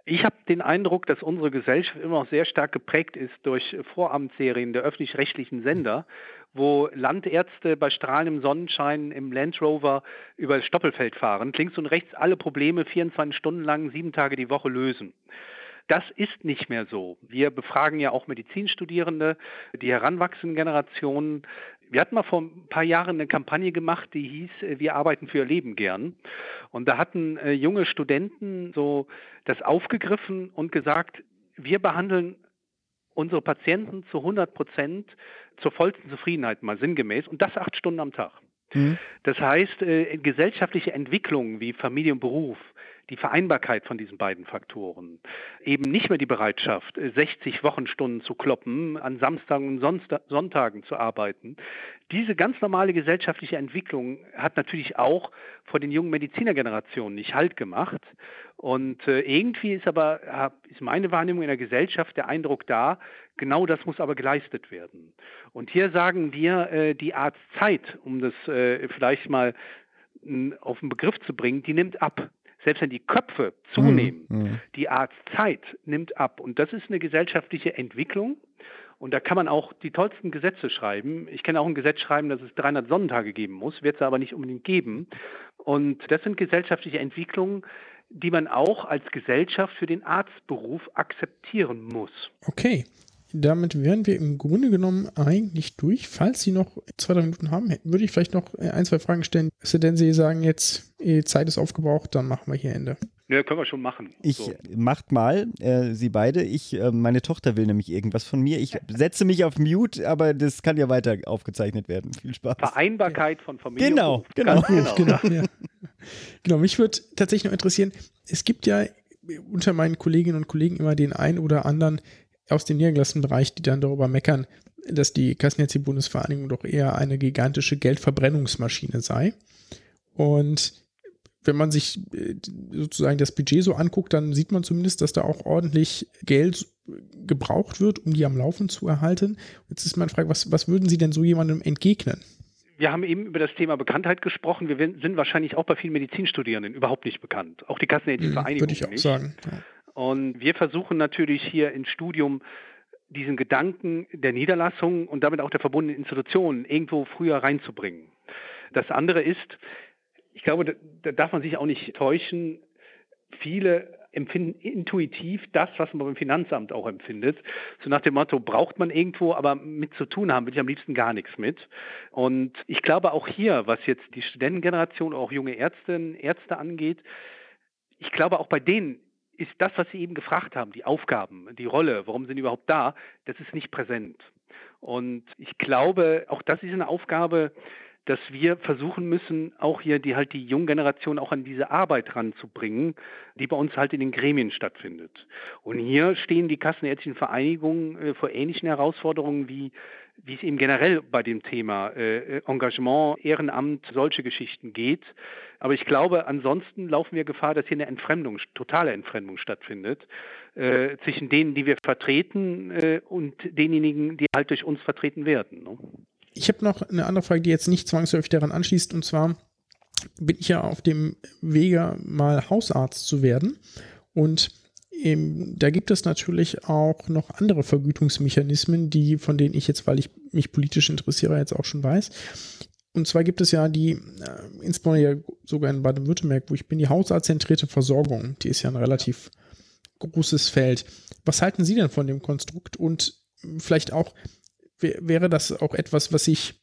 Ich habe den Eindruck, dass unsere Gesellschaft immer noch sehr stark geprägt ist durch Vorabendserien der öffentlich-rechtlichen Sender, wo Landärzte bei strahlendem Sonnenschein im Land Rover über das Stoppelfeld fahren, links und rechts alle Probleme 24 Stunden lang, sieben Tage die Woche lösen. Das ist nicht mehr so. Wir befragen ja auch Medizinstudierende, die heranwachsenden Generationen. Wir hatten mal vor ein paar Jahren eine Kampagne gemacht, die hieß äh, Wir arbeiten für Ihr Leben gern. Und da hatten äh, junge Studenten so das aufgegriffen und gesagt, wir behandeln unsere Patienten zu 100 Prozent zur vollsten Zufriedenheit, mal sinngemäß, und das acht Stunden am Tag. Mhm. Das heißt, äh, gesellschaftliche Entwicklungen wie Familie und Beruf, die Vereinbarkeit von diesen beiden Faktoren. Eben nicht mehr die Bereitschaft, 60 Wochenstunden zu kloppen, an Samstagen und Sonntagen zu arbeiten. Diese ganz normale gesellschaftliche Entwicklung hat natürlich auch vor den jungen Medizinergenerationen nicht Halt gemacht. Und äh, irgendwie ist aber, ist meine Wahrnehmung in der Gesellschaft der Eindruck da, genau das muss aber geleistet werden. Und hier sagen wir, äh, die Arztzeit, um das äh, vielleicht mal auf den Begriff zu bringen, die nimmt ab selbst wenn die Köpfe zunehmen, mhm. die Arztzeit nimmt ab. Und das ist eine gesellschaftliche Entwicklung. Und da kann man auch die tollsten Gesetze schreiben. Ich kann auch ein Gesetz schreiben, dass es 300 Sonnentage geben muss, wird es aber nicht unbedingt geben. Und das sind gesellschaftliche Entwicklungen, die man auch als Gesellschaft für den Arztberuf akzeptieren muss. Okay damit wären wir im Grunde genommen eigentlich durch. Falls Sie noch zwei, drei Minuten haben, würde ich vielleicht noch äh, ein, zwei Fragen stellen. Es denn Sie sagen jetzt, Zeit ist aufgebraucht, dann machen wir hier Ende. Ja, können wir schon machen. Ich so. macht mal, äh, Sie beide. Ich, äh, meine Tochter will nämlich irgendwas von mir. Ich setze mich auf Mute, aber das kann ja weiter aufgezeichnet werden. Viel Spaß. Vereinbarkeit von Familie. Genau, genau. genau. genau, ja. genau. Mich würde tatsächlich noch interessieren, es gibt ja unter meinen Kolleginnen und Kollegen immer den einen oder anderen, aus dem niedergelassenen Bereich, die dann darüber meckern, dass die Kassenärzte-Bundesvereinigung doch eher eine gigantische Geldverbrennungsmaschine sei. Und wenn man sich äh, sozusagen das Budget so anguckt, dann sieht man zumindest, dass da auch ordentlich Geld gebraucht wird, um die am Laufen zu erhalten. Jetzt ist meine Frage, was, was würden Sie denn so jemandem entgegnen? Wir haben eben über das Thema Bekanntheit gesprochen. Wir sind wahrscheinlich auch bei vielen Medizinstudierenden überhaupt nicht bekannt. Auch die Kassenärztliche hm, Vereinigung. Würde ich auch nicht. sagen. Ja. Und wir versuchen natürlich hier ins Studium diesen Gedanken der Niederlassung und damit auch der verbundenen Institutionen irgendwo früher reinzubringen. Das andere ist, ich glaube, da darf man sich auch nicht täuschen, viele empfinden intuitiv das, was man beim Finanzamt auch empfindet. So nach dem Motto, braucht man irgendwo, aber mit zu tun haben will ich am liebsten gar nichts mit. Und ich glaube auch hier, was jetzt die Studentengeneration, auch junge Ärztinnen, Ärzte angeht, ich glaube auch bei denen ist das, was Sie eben gefragt haben, die Aufgaben, die Rolle, warum sind die überhaupt da, das ist nicht präsent. Und ich glaube, auch das ist eine Aufgabe, dass wir versuchen müssen, auch hier die halt die junge Generation auch an diese Arbeit ranzubringen, die bei uns halt in den Gremien stattfindet. Und hier stehen die kassenärztlichen Vereinigungen äh, vor ähnlichen Herausforderungen wie wie es eben generell bei dem Thema äh, Engagement, Ehrenamt, solche Geschichten geht. Aber ich glaube, ansonsten laufen wir Gefahr, dass hier eine Entfremdung, totale Entfremdung stattfindet äh, zwischen denen, die wir vertreten äh, und denjenigen, die halt durch uns vertreten werden. Ne? Ich habe noch eine andere Frage, die jetzt nicht zwangsläufig daran anschließt, und zwar bin ich ja auf dem Wege, mal Hausarzt zu werden. Und ähm, da gibt es natürlich auch noch andere Vergütungsmechanismen, die, von denen ich jetzt, weil ich mich politisch interessiere, jetzt auch schon weiß. Und zwar gibt es ja die, äh, insbesondere sogar in Baden-Württemberg, wo ich bin, die hausarztzentrierte Versorgung. Die ist ja ein relativ großes Feld. Was halten Sie denn von dem Konstrukt und vielleicht auch, wäre das auch etwas, was sich,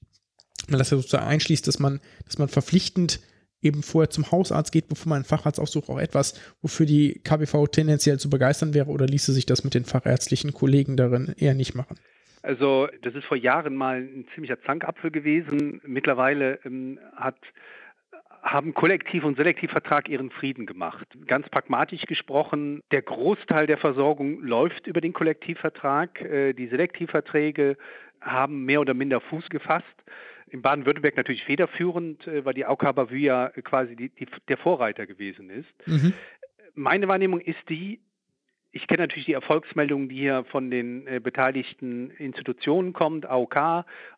wenn das ja sozusagen einschließt, dass man, dass man verpflichtend eben vorher zum Hausarzt geht, bevor man einen Facharzt aufsucht, auch etwas, wofür die KBV tendenziell zu begeistern wäre oder ließe sich das mit den fachärztlichen Kollegen darin eher nicht machen? Also das ist vor Jahren mal ein ziemlicher Zankapfel gewesen. Mittlerweile ähm, hat haben Kollektiv- und Selektivvertrag ihren Frieden gemacht. Ganz pragmatisch gesprochen, der Großteil der Versorgung läuft über den Kollektivvertrag. Äh, die Selektivverträge haben mehr oder minder Fuß gefasst. In Baden-Württemberg natürlich federführend, äh, weil die AUK Bavü ja quasi die, die, der Vorreiter gewesen ist. Mhm. Meine Wahrnehmung ist die, ich kenne natürlich die Erfolgsmeldungen, die hier von den äh, beteiligten Institutionen kommt, AOK,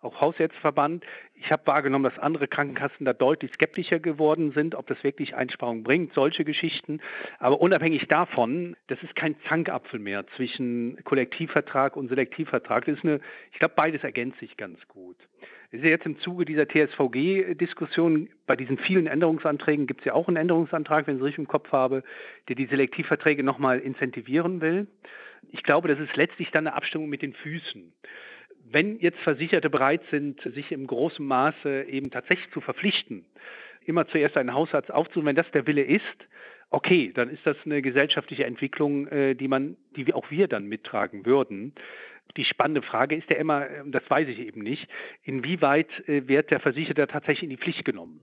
auch Hausärzteverband. Ich habe wahrgenommen, dass andere Krankenkassen da deutlich skeptischer geworden sind, ob das wirklich Einsparungen bringt, solche Geschichten. Aber unabhängig davon, das ist kein Zankapfel mehr zwischen Kollektivvertrag und Selektivvertrag. Das ist eine, ich glaube, beides ergänzt sich ganz gut. Das ist jetzt im Zuge dieser TSVG-Diskussion, bei diesen vielen Änderungsanträgen gibt es ja auch einen Änderungsantrag, wenn ich es richtig im Kopf habe, der die Selektivverträge nochmal incentivieren will. Ich glaube, das ist letztlich dann eine Abstimmung mit den Füßen. Wenn jetzt Versicherte bereit sind, sich im großen Maße eben tatsächlich zu verpflichten, immer zuerst einen Hausarzt aufzunehmen, wenn das der Wille ist, okay, dann ist das eine gesellschaftliche Entwicklung, äh, die man, die auch wir dann mittragen würden. Die spannende Frage ist ja immer, äh, das weiß ich eben nicht, inwieweit äh, wird der Versicherte tatsächlich in die Pflicht genommen?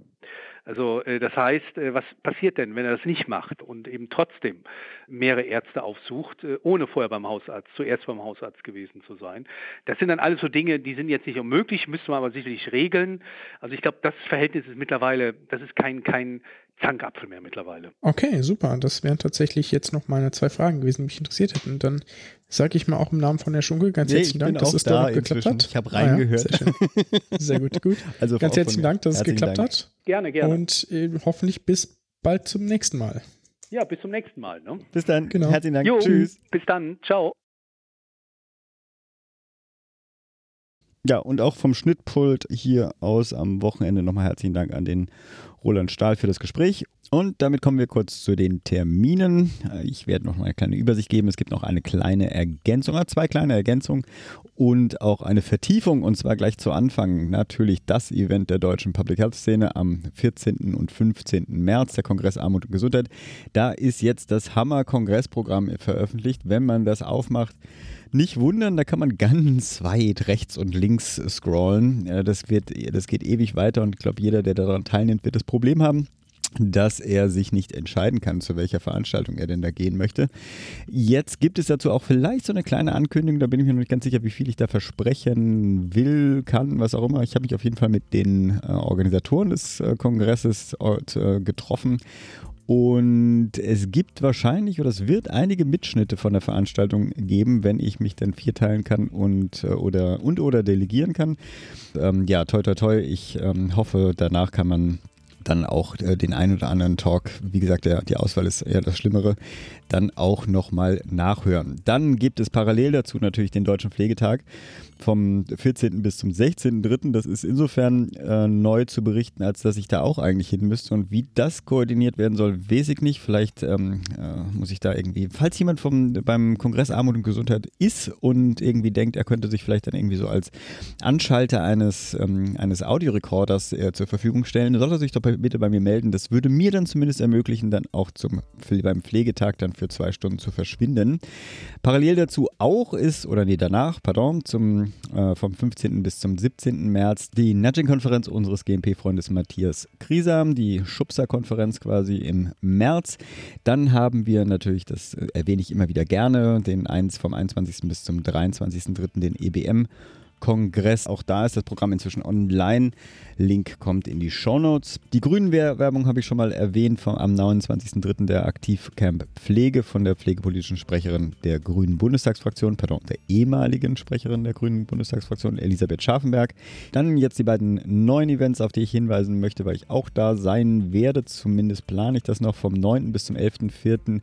Also äh, das heißt, was passiert denn, wenn er das nicht macht und eben trotzdem mehrere Ärzte aufsucht, ohne vorher beim Hausarzt, zuerst beim Hausarzt gewesen zu sein? Das sind dann alles so Dinge, die sind jetzt nicht unmöglich, müssen wir aber sicherlich regeln. Also ich glaube, das Verhältnis ist mittlerweile, das ist kein, kein Zankapfel mehr mittlerweile. Okay, super. Das wären tatsächlich jetzt noch meine zwei Fragen gewesen, die mich interessiert hätten. Dann sage ich mal auch im Namen von der Schunke ganz nee, herzlichen Dank, dass es da geklappt hat. Ich habe reingehört. Ah, ja, sehr, sehr, gut, gut. Also ganz herzlichen Dank, dass es geklappt Dank. hat. Gerne, gerne. Und äh, hoffentlich bis bald zum nächsten Mal. Ja, bis zum nächsten Mal. Ne? Bis dann. Genau. Herzlichen Dank. Jo, Tschüss. Bis dann. Ciao. Ja, und auch vom Schnittpult hier aus am Wochenende nochmal herzlichen Dank an den Roland Stahl für das Gespräch. Und damit kommen wir kurz zu den Terminen. Ich werde noch mal eine kleine Übersicht geben. Es gibt noch eine kleine Ergänzung, zwei kleine Ergänzungen und auch eine Vertiefung. Und zwar gleich zu Anfang natürlich das Event der deutschen Public Health Szene am 14. und 15. März, der Kongress Armut und Gesundheit. Da ist jetzt das Hammer-Kongressprogramm veröffentlicht. Wenn man das aufmacht, nicht wundern, da kann man ganz weit rechts und links scrollen. Das, wird, das geht ewig weiter und ich glaube, jeder, der daran teilnimmt, wird das Problem haben dass er sich nicht entscheiden kann, zu welcher Veranstaltung er denn da gehen möchte. Jetzt gibt es dazu auch vielleicht so eine kleine Ankündigung, da bin ich mir noch nicht ganz sicher, wie viel ich da versprechen will, kann, was auch immer. Ich habe mich auf jeden Fall mit den äh, Organisatoren des äh, Kongresses äh, getroffen und es gibt wahrscheinlich oder es wird einige Mitschnitte von der Veranstaltung geben, wenn ich mich dann vierteilen kann und äh, oder und oder delegieren kann. Ähm, ja, toi toi toi. Ich ähm, hoffe, danach kann man dann auch äh, den ein oder anderen Talk, wie gesagt, der, die Auswahl ist eher das Schlimmere, dann auch nochmal nachhören. Dann gibt es parallel dazu natürlich den Deutschen Pflegetag vom 14. bis zum 16.3. Das ist insofern äh, neu zu berichten, als dass ich da auch eigentlich hin müsste. Und wie das koordiniert werden soll, weiß ich nicht. Vielleicht ähm, äh, muss ich da irgendwie, falls jemand vom, beim Kongress Armut und Gesundheit ist und irgendwie denkt, er könnte sich vielleicht dann irgendwie so als Anschalter eines, ähm, eines Audiorekorders äh, zur Verfügung stellen, soll er sich doch bitte bei mir melden. Das würde mir dann zumindest ermöglichen, dann auch zum, beim Pflegetag dann für zwei Stunden zu verschwinden. Parallel dazu auch ist, oder nee, danach, pardon, zum äh, vom 15. bis zum 17. März die Nudging-Konferenz unseres GMP-Freundes Matthias Kriesam, die Schubser-Konferenz quasi im März. Dann haben wir natürlich, das äh, erwähne ich immer wieder gerne, den 1 vom 21. bis zum 23.3. den EBM. Kongress. Auch da ist das Programm inzwischen online. Link kommt in die Show Notes. Die Grünen-Werbung habe ich schon mal erwähnt vom, am 29.03. der Aktivcamp Pflege von der pflegepolitischen Sprecherin der Grünen Bundestagsfraktion, pardon, der ehemaligen Sprecherin der Grünen Bundestagsfraktion, Elisabeth Scharfenberg. Dann jetzt die beiden neuen Events, auf die ich hinweisen möchte, weil ich auch da sein werde. Zumindest plane ich das noch vom 9. bis zum 11.04.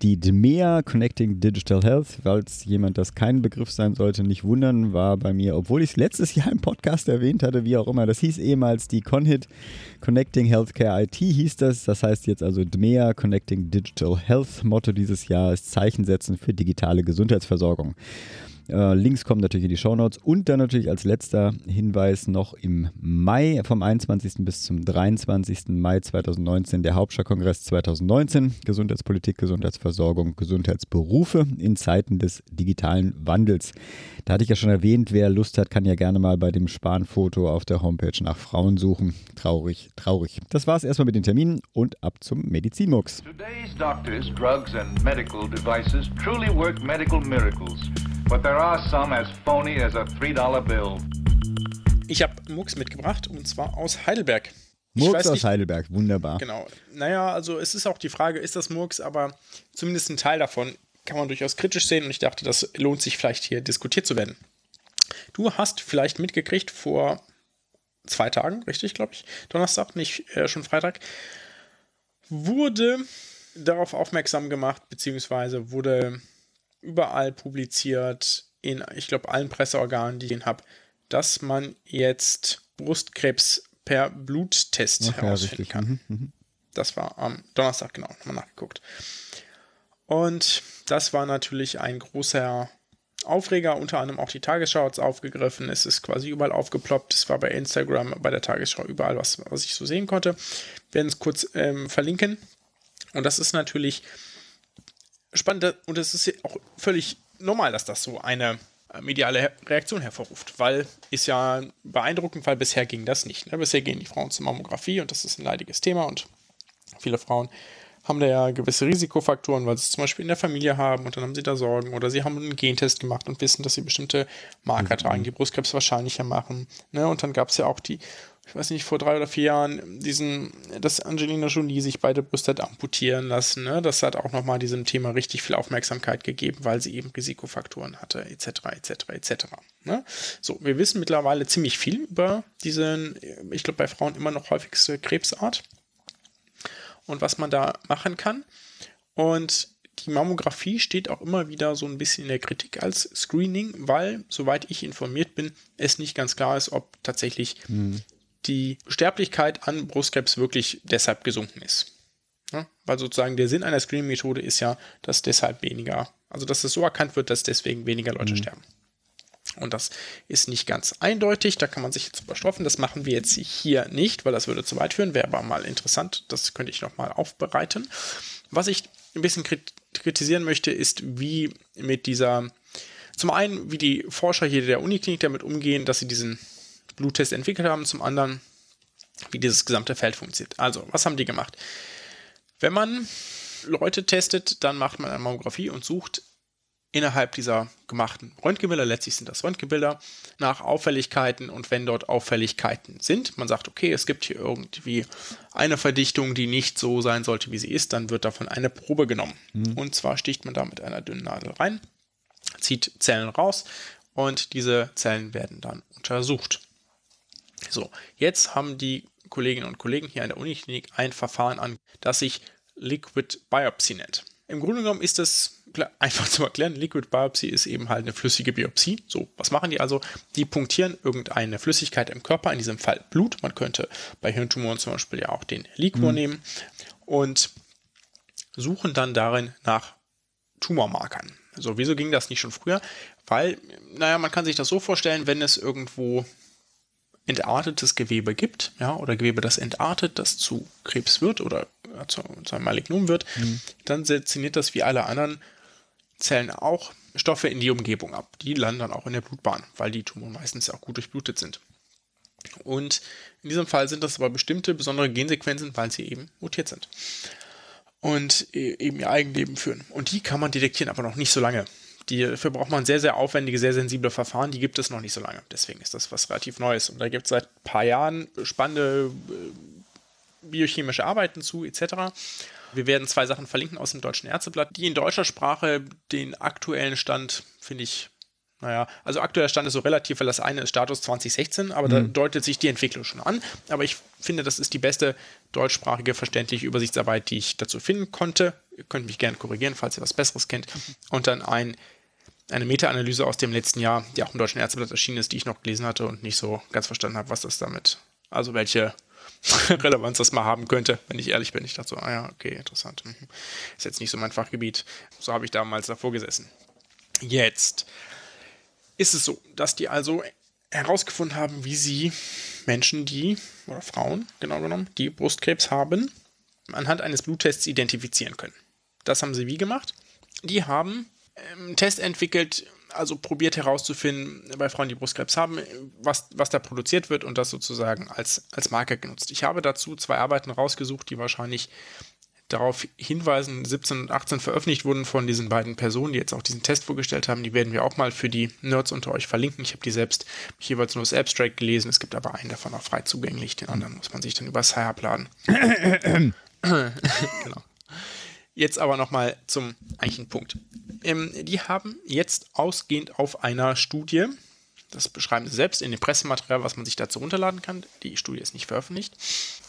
Die DMEA Connecting Digital Health, falls jemand das kein Begriff sein sollte, nicht wundern, war bei mir obwohl ich es letztes Jahr im Podcast erwähnt hatte, wie auch immer. Das hieß ehemals die Conhit Connecting Healthcare IT hieß das. Das heißt jetzt also DMEA Connecting Digital Health. Motto dieses Jahr ist Zeichen setzen für digitale Gesundheitsversorgung. Äh, Links kommen natürlich in die Shownotes und dann natürlich als letzter Hinweis noch im Mai, vom 21. bis zum 23. Mai 2019, der Hauptstadtkongress 2019, Gesundheitspolitik, Gesundheitsversorgung, Gesundheitsberufe in Zeiten des digitalen Wandels. Da hatte ich ja schon erwähnt, wer Lust hat, kann ja gerne mal bei dem Spanfoto auf der Homepage nach Frauen suchen. Traurig, traurig. Das war es erstmal mit den Terminen und ab zum Medizinmux. Today's doctors, drugs and medical devices truly work medical miracles. But there are some as phony as a $3 bill. Ich habe Mux mitgebracht und zwar aus Heidelberg. Murks aus Heidelberg, wunderbar. Genau. Naja, also es ist auch die Frage, ist das Murks, aber zumindest ein Teil davon kann man durchaus kritisch sehen und ich dachte, das lohnt sich vielleicht hier diskutiert zu werden. Du hast vielleicht mitgekriegt vor zwei Tagen, richtig, glaube ich, Donnerstag, nicht äh, schon Freitag, wurde darauf aufmerksam gemacht, beziehungsweise wurde überall publiziert, in, ich glaube, allen Presseorganen, die ich habe, dass man jetzt Brustkrebs per Bluttest Ach, herausfinden ja, kann. Mhm, mhm. Das war am Donnerstag, genau, mal nachgeguckt. Und das war natürlich ein großer Aufreger, unter anderem auch die Tagesschau hat es aufgegriffen. Es ist quasi überall aufgeploppt. Es war bei Instagram, bei der Tagesschau, überall, was, was ich so sehen konnte. Wir werden es kurz ähm, verlinken. Und das ist natürlich spannend und es ist auch völlig normal, dass das so eine äh, mediale Reaktion hervorruft, weil ist ja beeindruckend, weil bisher ging das nicht. Ne? Bisher gehen die Frauen zur Mammographie und das ist ein leidiges Thema und viele Frauen haben da ja gewisse Risikofaktoren, weil sie es zum Beispiel in der Familie haben und dann haben sie da Sorgen oder sie haben einen Gentest gemacht und wissen, dass sie bestimmte Marker mhm. tragen, die Brustkrebs wahrscheinlicher machen. Ne? Und dann gab es ja auch die ich weiß nicht, vor drei oder vier Jahren diesen, dass Angelina Jolie sich beide Brüste hat amputieren lassen. Ne? Das hat auch nochmal diesem Thema richtig viel Aufmerksamkeit gegeben, weil sie eben Risikofaktoren hatte, etc., etc., etc. Ne? So, wir wissen mittlerweile ziemlich viel über diesen, ich glaube, bei Frauen immer noch häufigste Krebsart und was man da machen kann. Und die Mammographie steht auch immer wieder so ein bisschen in der Kritik als Screening, weil, soweit ich informiert bin, es nicht ganz klar ist, ob tatsächlich hm die Sterblichkeit an Brustkrebs wirklich deshalb gesunken ist. Ja, weil sozusagen der Sinn einer Screening-Methode ist ja, dass deshalb weniger, also dass es so erkannt wird, dass deswegen weniger Leute mhm. sterben. Und das ist nicht ganz eindeutig, da kann man sich jetzt überstroffen. Das machen wir jetzt hier nicht, weil das würde zu weit führen, wäre aber mal interessant, das könnte ich nochmal aufbereiten. Was ich ein bisschen kritisieren möchte, ist, wie mit dieser, zum einen, wie die Forscher hier der Uniklinik damit umgehen, dass sie diesen Bluttest entwickelt haben, zum anderen, wie dieses gesamte Feld funktioniert. Also, was haben die gemacht? Wenn man Leute testet, dann macht man eine Mammographie und sucht innerhalb dieser gemachten Röntgenbilder, letztlich sind das Röntgenbilder, nach Auffälligkeiten und wenn dort Auffälligkeiten sind, man sagt, okay, es gibt hier irgendwie eine Verdichtung, die nicht so sein sollte, wie sie ist, dann wird davon eine Probe genommen. Mhm. Und zwar sticht man da mit einer dünnen Nadel rein, zieht Zellen raus und diese Zellen werden dann untersucht. So, jetzt haben die Kolleginnen und Kollegen hier an der Uniklinik ein Verfahren an, das sich Liquid Biopsy nennt. Im Grunde genommen ist das einfach zu erklären. Liquid Biopsy ist eben halt eine flüssige Biopsie. So, was machen die also? Die punktieren irgendeine Flüssigkeit im Körper, in diesem Fall Blut. Man könnte bei Hirntumoren zum Beispiel ja auch den Liquor mhm. nehmen und suchen dann darin nach Tumormarkern. So, wieso ging das nicht schon früher? Weil, naja, man kann sich das so vorstellen, wenn es irgendwo entartetes Gewebe gibt, ja, oder Gewebe, das entartet, das zu Krebs wird oder zu, zu einem Malignom wird, mhm. dann seziniert das wie alle anderen Zellen auch Stoffe in die Umgebung ab. Die landen dann auch in der Blutbahn, weil die Tumoren meistens auch gut durchblutet sind. Und in diesem Fall sind das aber bestimmte besondere Gensequenzen, weil sie eben mutiert sind. Und e-, eben ihr Eigenleben führen. Und die kann man detektieren, aber noch nicht so lange. Die, dafür braucht man sehr, sehr aufwendige, sehr sensible Verfahren. Die gibt es noch nicht so lange. Deswegen ist das was relativ Neues. Und da gibt es seit ein paar Jahren spannende äh, biochemische Arbeiten zu, etc. Wir werden zwei Sachen verlinken aus dem Deutschen Ärzteblatt, die in deutscher Sprache den aktuellen Stand, finde ich, naja, also aktueller Stand ist so relativ, weil das eine ist Status 2016, aber mhm. da deutet sich die Entwicklung schon an. Aber ich finde, das ist die beste deutschsprachige, verständliche Übersichtsarbeit, die ich dazu finden konnte. Ihr könnt mich gerne korrigieren, falls ihr was Besseres kennt. Und dann ein eine Meta-Analyse aus dem letzten Jahr, die auch im Deutschen Ärzteblatt erschienen ist, die ich noch gelesen hatte und nicht so ganz verstanden habe, was das damit, also welche Relevanz das mal haben könnte, wenn ich ehrlich bin. Ich dachte so, ah ja, okay, interessant. Mhm. Ist jetzt nicht so mein Fachgebiet. So habe ich damals davor gesessen. Jetzt ist es so, dass die also herausgefunden haben, wie sie Menschen, die, oder Frauen genau genommen, die Brustkrebs haben, anhand eines Bluttests identifizieren können. Das haben sie wie gemacht? Die haben einen Test entwickelt, also probiert herauszufinden bei Frauen, die Brustkrebs haben, was, was da produziert wird und das sozusagen als, als Marker genutzt. Ich habe dazu zwei Arbeiten rausgesucht, die wahrscheinlich darauf hinweisen, 17 und 18 veröffentlicht wurden von diesen beiden Personen, die jetzt auch diesen Test vorgestellt haben. Die werden wir auch mal für die Nerds unter euch verlinken. Ich habe die selbst jeweils nur das Abstract gelesen. Es gibt aber einen davon auch frei zugänglich. Den anderen muss man sich dann über Sci-Hub laden. genau. Jetzt aber nochmal zum eigentlichen Punkt. Ähm, die haben jetzt ausgehend auf einer Studie, das beschreiben sie selbst in dem Pressematerial, was man sich dazu runterladen kann, die Studie ist nicht veröffentlicht,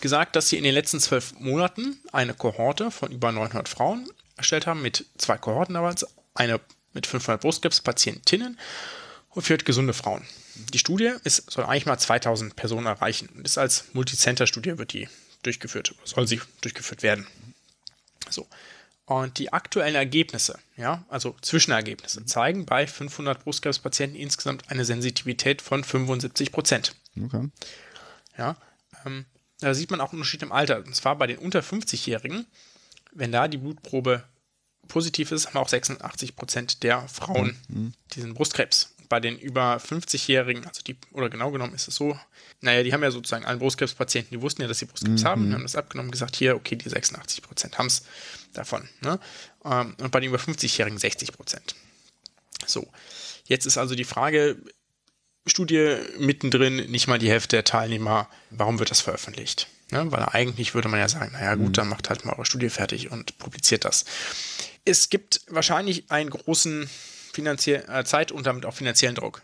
gesagt, dass sie in den letzten zwölf Monaten eine Kohorte von über 900 Frauen erstellt haben, mit zwei Kohorten damals, eine mit 500 Brustkrebspatientinnen und vier gesunde Frauen. Die Studie ist, soll eigentlich mal 2000 Personen erreichen und ist als Multicenter-Studie wird die durchgeführt, soll sie durchgeführt werden. So. Und die aktuellen Ergebnisse, ja, also Zwischenergebnisse, zeigen bei 500 Brustkrebspatienten insgesamt eine Sensitivität von 75 Prozent. Okay. Ja, ähm, da sieht man auch einen Unterschied im Alter. Und zwar bei den unter 50-Jährigen, wenn da die Blutprobe positiv ist, haben auch 86 Prozent der Frauen mhm. diesen Brustkrebs bei den über 50-Jährigen, also die, oder genau genommen ist es so, naja, die haben ja sozusagen alle Brustkrebspatienten, die wussten ja, dass sie Brustkrebs mhm. haben, haben das abgenommen und gesagt, hier, okay, die 86 Prozent haben es davon. Ne? Ähm, und bei den über 50-Jährigen 60 Prozent. So, jetzt ist also die Frage, Studie mittendrin, nicht mal die Hälfte der Teilnehmer, warum wird das veröffentlicht? Ne? Weil eigentlich würde man ja sagen, naja gut, mhm. dann macht halt mal eure Studie fertig und publiziert das. Es gibt wahrscheinlich einen großen finanziell, äh, Zeit und damit auch finanziellen Druck.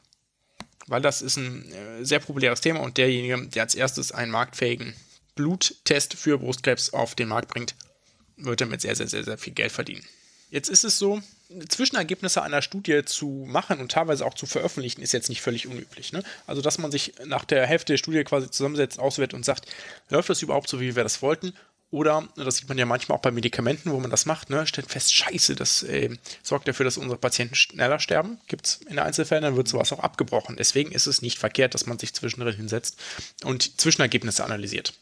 Weil das ist ein äh, sehr populäres Thema und derjenige, der als erstes einen marktfähigen Bluttest für Brustkrebs auf den Markt bringt, wird damit sehr, sehr, sehr, sehr viel Geld verdienen. Jetzt ist es so, Zwischenergebnisse einer Studie zu machen und teilweise auch zu veröffentlichen, ist jetzt nicht völlig unüblich. Ne? Also, dass man sich nach der Hälfte der Studie quasi zusammensetzt, auswertet und sagt, läuft das überhaupt so, wie wir das wollten? Oder, das sieht man ja manchmal auch bei Medikamenten, wo man das macht, ne, stellt fest, scheiße, das äh, sorgt dafür, dass unsere Patienten schneller sterben. Gibt es in Einzelfällen, dann wird sowas auch abgebrochen. Deswegen ist es nicht verkehrt, dass man sich zwischendrin hinsetzt und Zwischenergebnisse analysiert.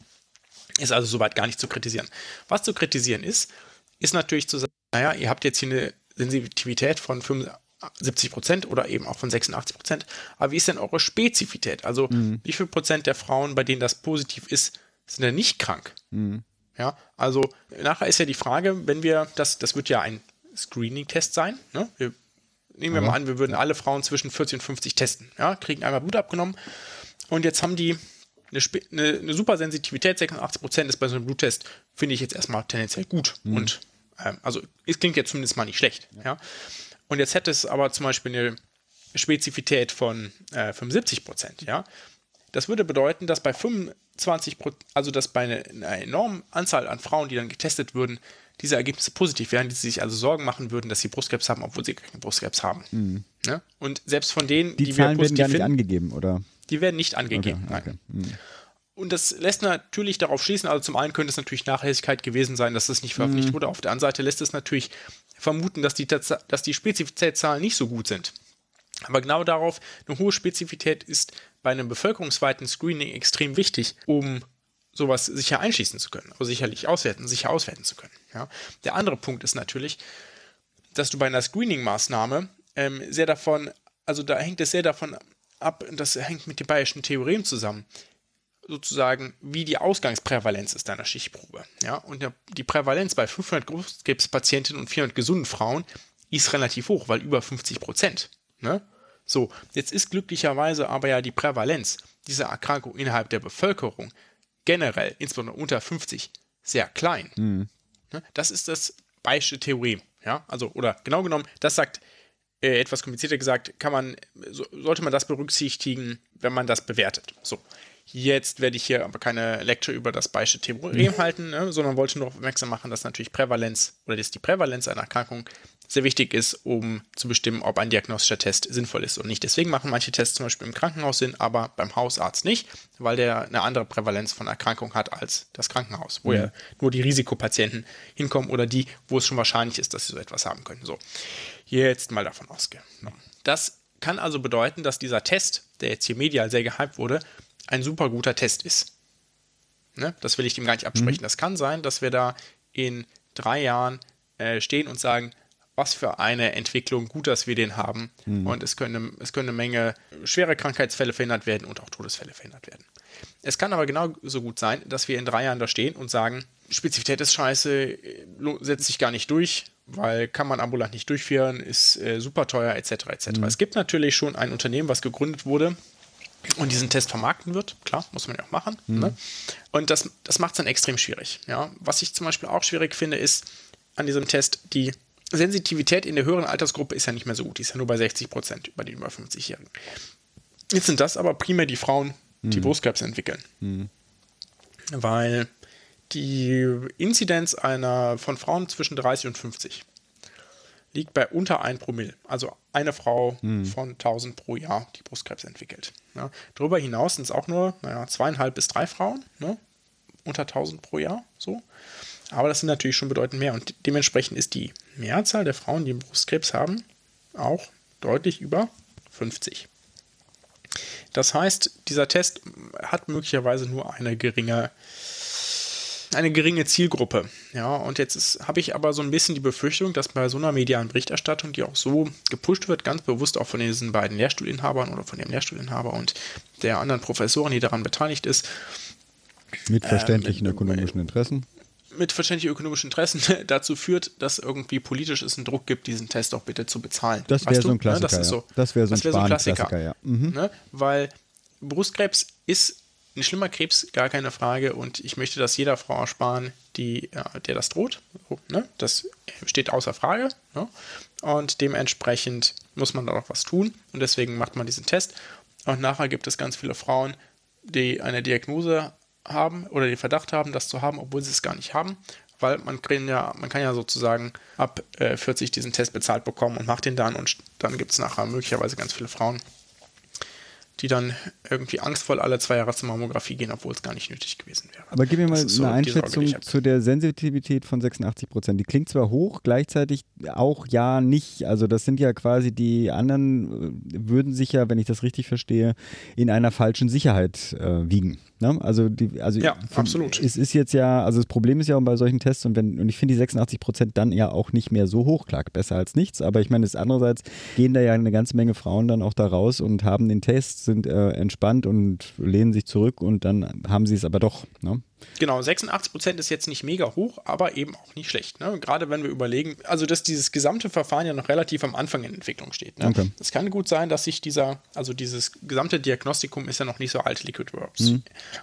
Ist also soweit gar nicht zu kritisieren. Was zu kritisieren ist, ist natürlich zu sagen, naja, ihr habt jetzt hier eine Sensitivität von 75 Prozent oder eben auch von 86 Prozent. Aber wie ist denn eure Spezifität? Also mhm. wie viel Prozent der Frauen, bei denen das positiv ist, sind denn nicht krank? Mhm. Ja, also nachher ist ja die Frage, wenn wir, das, das wird ja ein Screening-Test sein, ne? wir, nehmen wir mal an, wir würden alle Frauen zwischen 40 und 50 testen, ja, kriegen einmal Blut abgenommen und jetzt haben die eine, eine, eine super Sensitivität, 86% ist bei so einem Bluttest, finde ich jetzt erstmal tendenziell gut mhm. und ähm, also es klingt jetzt zumindest mal nicht schlecht, ja. ja. Und jetzt hätte es aber zum Beispiel eine Spezifität von äh, 75%, ja, Das würde bedeuten, dass bei 25 also dass bei einer, einer enormen Anzahl an Frauen, die dann getestet würden, diese Ergebnisse positiv wären, die sich also Sorgen machen würden, dass sie Brustkrebs haben, obwohl sie keinen Brustkrebs haben. Mhm. Ne? Und selbst von denen, Die, die, Zahlen wir werden gar positiv nicht finden, angegeben, oder? die werden nicht angegeben. Okay, okay. Mhm. Und das lässt natürlich darauf schließen, also zum einen könnte es natürlich Nachlässigkeit gewesen sein, dass das nicht veröffentlicht Mhm. wurde. Auf der anderen Seite lässt es natürlich vermuten, dass die, dass die Spezifitätszahlen nicht so gut sind. Aber genau darauf, eine hohe Spezifität ist bei einem bevölkerungsweiten Screening extrem wichtig, um sowas sicher einschließen zu können, also sicherlich auswerten, sicher auswerten zu können. Ja. Der andere Punkt ist natürlich, dass du bei einer Screening-Maßnahme ähm, sehr davon, also da hängt es sehr davon ab, das hängt mit dem Bayerischen Theorem zusammen, sozusagen, wie die Ausgangsprävalenz ist deiner Schichtprobe. Ja? Und die Prävalenz bei 500 Brustkrebspatientinnen und 400 gesunden Frauen ist relativ hoch, weil über 50 Prozent. Ne? So, jetzt ist glücklicherweise aber ja die Prävalenz dieser Erkrankung innerhalb der Bevölkerung generell, insbesondere unter 50, sehr klein. Ne? Das ist das Bayesche Theorem. Ja? Also, oder genau genommen, das sagt, äh, etwas komplizierter gesagt, kann man, so, sollte man das berücksichtigen, wenn man das bewertet. So. Jetzt werde ich hier aber keine Lecture über das Bayesche Theorem halten, ne, sondern wollte nur aufmerksam machen, dass natürlich Prävalenz oder dass die Prävalenz einer Erkrankung sehr wichtig ist, um zu bestimmen, ob ein diagnostischer Test sinnvoll ist und nicht. Deswegen machen manche Tests zum Beispiel im Krankenhaus Sinn, aber beim Hausarzt nicht, weil der eine andere Prävalenz von Erkrankung hat als das Krankenhaus, wo ja nur die Risikopatienten hinkommen oder die, wo es schon wahrscheinlich ist, dass sie so etwas haben können. So, jetzt mal davon ausgenommen. Das kann also bedeuten, dass dieser Test, der jetzt hier medial sehr gehypt wurde, ein super guter Test ist. Ne? Das will ich ihm gar nicht absprechen. Das kann sein, dass wir da in drei Jahren äh, stehen und sagen, was für eine Entwicklung, gut, dass wir den haben. Und es können, es können eine Menge schwere Krankheitsfälle verhindert werden und auch Todesfälle verhindert werden. Es kann aber genauso gut sein, dass wir in drei Jahren da stehen und sagen, Spezifität ist scheiße, setzt sich gar nicht durch, weil kann man ambulant nicht durchführen, ist äh, super teuer, etc. etc. Es gibt natürlich schon ein Unternehmen, was gegründet wurde, und diesen Test vermarkten wird. Klar, muss man ja auch machen. Ne? Und das, das macht es dann extrem schwierig. Ja? Was ich zum Beispiel auch schwierig finde, ist an diesem Test, die Sensitivität in der höheren Altersgruppe ist ja nicht mehr so gut. Die ist ja nur bei 60 Prozent bei den über 50-Jährigen. Jetzt sind das aber primär die Frauen, die Brustkrebs entwickeln. Weil die Inzidenz einer von Frauen zwischen 30 und 50 liegt bei unter 1 Promille. Also eine Frau von 1000 pro Jahr, die Brustkrebs entwickelt. Ja. Darüber hinaus sind es auch nur naja, zweieinhalb bis drei Frauen, ne? unter 1000 pro Jahr. So. Aber das sind natürlich schon bedeutend mehr. Und dementsprechend ist die Mehrzahl der Frauen, die Brustkrebs haben, auch deutlich über 50. Das heißt, dieser Test hat möglicherweise nur eine geringe eine geringe Zielgruppe. Ja, und jetzt habe ich aber so ein bisschen die Befürchtung, dass bei so einer medialen Berichterstattung, die auch so gepusht wird, ganz bewusst auch von diesen beiden Lehrstuhlinhabern oder von dem Lehrstuhlinhaber und der anderen Professorin, die daran beteiligt ist, Mit verständlichen mit- ökonomischen Interessen. Mit verständlichen ökonomischen Interessen dazu führt, dass irgendwie politisch es einen Druck gibt, diesen Test auch bitte zu bezahlen. Das wäre so ein Klassiker, Ne, das ist ja. so, Das wäre so ein wär Spahn-Klassiker, ja. Mhm. Ne? Weil Brustkrebs ist ein schlimmer Krebs, gar keine Frage. Und ich möchte das jeder Frau ersparen, die, ja, der das droht. So, ne? Das steht außer Frage. Ne? Und dementsprechend muss man da auch was tun. Und deswegen macht man diesen Test. Und nachher gibt es ganz viele Frauen, die eine Diagnose haben oder den Verdacht haben, das zu haben, obwohl sie es gar nicht haben. Weil man kann ja, man kann ja sozusagen ab äh, 40 diesen Test bezahlt bekommen und macht den dann und dann gibt es nachher möglicherweise ganz viele Frauen, die dann irgendwie angstvoll alle zwei Jahre zur Mammographie gehen, obwohl es gar nicht nötig gewesen wäre. Aber gib mir mal so eine Sorge, Einschätzung hab. zu der Sensitivität von 86 Prozent. Die klingt zwar hoch, gleichzeitig auch ja nicht. Also das sind ja quasi die anderen, äh, würden sich ja, wenn ich das richtig verstehe, in einer falschen Sicherheit äh, wiegen. Ne? Also, die, also Ja, von- absolut. Es ist jetzt ja, also das Problem ist ja auch bei solchen Tests und, wenn, und ich finde die 86 Prozent dann ja auch nicht mehr so hoch, klar, besser als nichts. Aber ich meine, andererseits gehen da ja eine ganze Menge Frauen dann auch da raus und haben den Test, sind äh, entspannt und lehnen sich zurück und dann haben sie es aber doch. Ne? Genau, 86% ist jetzt nicht mega hoch, aber eben auch nicht schlecht. Ne? Gerade wenn wir überlegen, also dass dieses gesamte Verfahren ja noch relativ am Anfang in Entwicklung steht. Ne? Okay. Es kann gut sein, dass sich dieser, also dieses gesamte Diagnostikum ist ja noch nicht so alt, Liquid Works.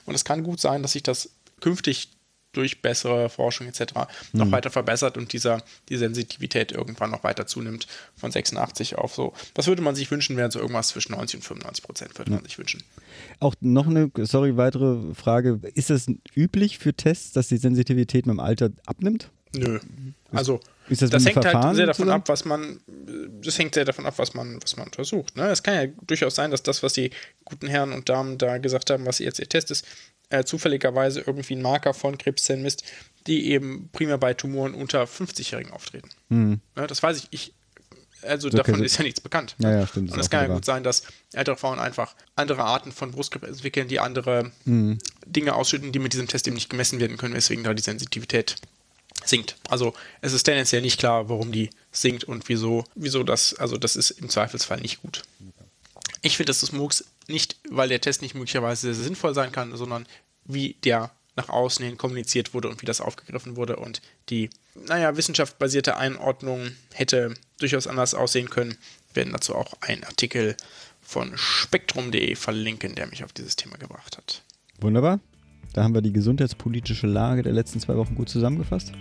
Und es kann gut sein, dass sich das künftig durch bessere Forschung etc. noch Hm. weiter verbessert und dieser, die Sensitivität irgendwann noch weiter zunimmt von 86 auf so. Was würde man sich wünschen, wäre so irgendwas zwischen 90 und 95 Prozent, würde man sich wünschen. Auch noch eine, sorry, weitere Frage. Ist es üblich für Tests, dass die Sensitivität mit dem Alter abnimmt? Nö. Also Ist das das, hängt halt Verfahren sehr davon zusammen? ab, was man, das hängt sehr davon ab, was man, was man untersucht. Ne? Es kann ja durchaus sein, dass das, was die guten Herren und Damen da gesagt haben, was jetzt ihr Test ist, äh, zufälligerweise irgendwie ein Marker von Krebszellen misst, die eben primär bei Tumoren unter 50-Jährigen auftreten. Hm. Ne? Das weiß ich. ich also So davon ist ja nichts bekannt. Ja, ja, stimmt, Und es kann ja gut sein, dass ältere Frauen einfach andere Arten von Brustkrebs entwickeln, die andere Mhm. Dinge ausschütten, die mit diesem Test eben nicht gemessen werden können, weswegen da die Sensitivität sinkt. Also es ist tendenziell nicht klar, warum die sinkt und wieso, wieso das, also das ist im Zweifelsfall nicht gut. Ich finde, dass das MOOCs nicht, weil der Test nicht möglicherweise sehr, sinnvoll sein kann, sondern wie der nach außen hin kommuniziert wurde und wie das aufgegriffen wurde und die, naja, wissenschaftsbasierte Einordnung hätte durchaus anders aussehen können. Wir werden dazu auch einen Artikel von spektrum.de verlinken, der mich auf dieses Thema gebracht hat. Wunderbar. Da haben wir die gesundheitspolitische Lage der letzten zwei Wochen gut zusammengefasst.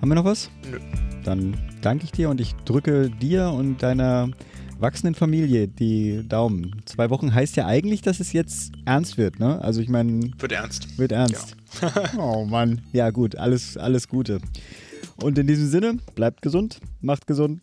Haben wir noch was? Nö. Dann danke ich dir und ich drücke dir und deiner wachsenden Familie die Daumen. Zwei Wochen heißt ja eigentlich, dass es jetzt ernst wird, ne? Also ich meine, Wird ernst. wird ernst. oh Mann. Ja gut, alles, alles Gute. Und in diesem Sinne, bleibt gesund, macht gesund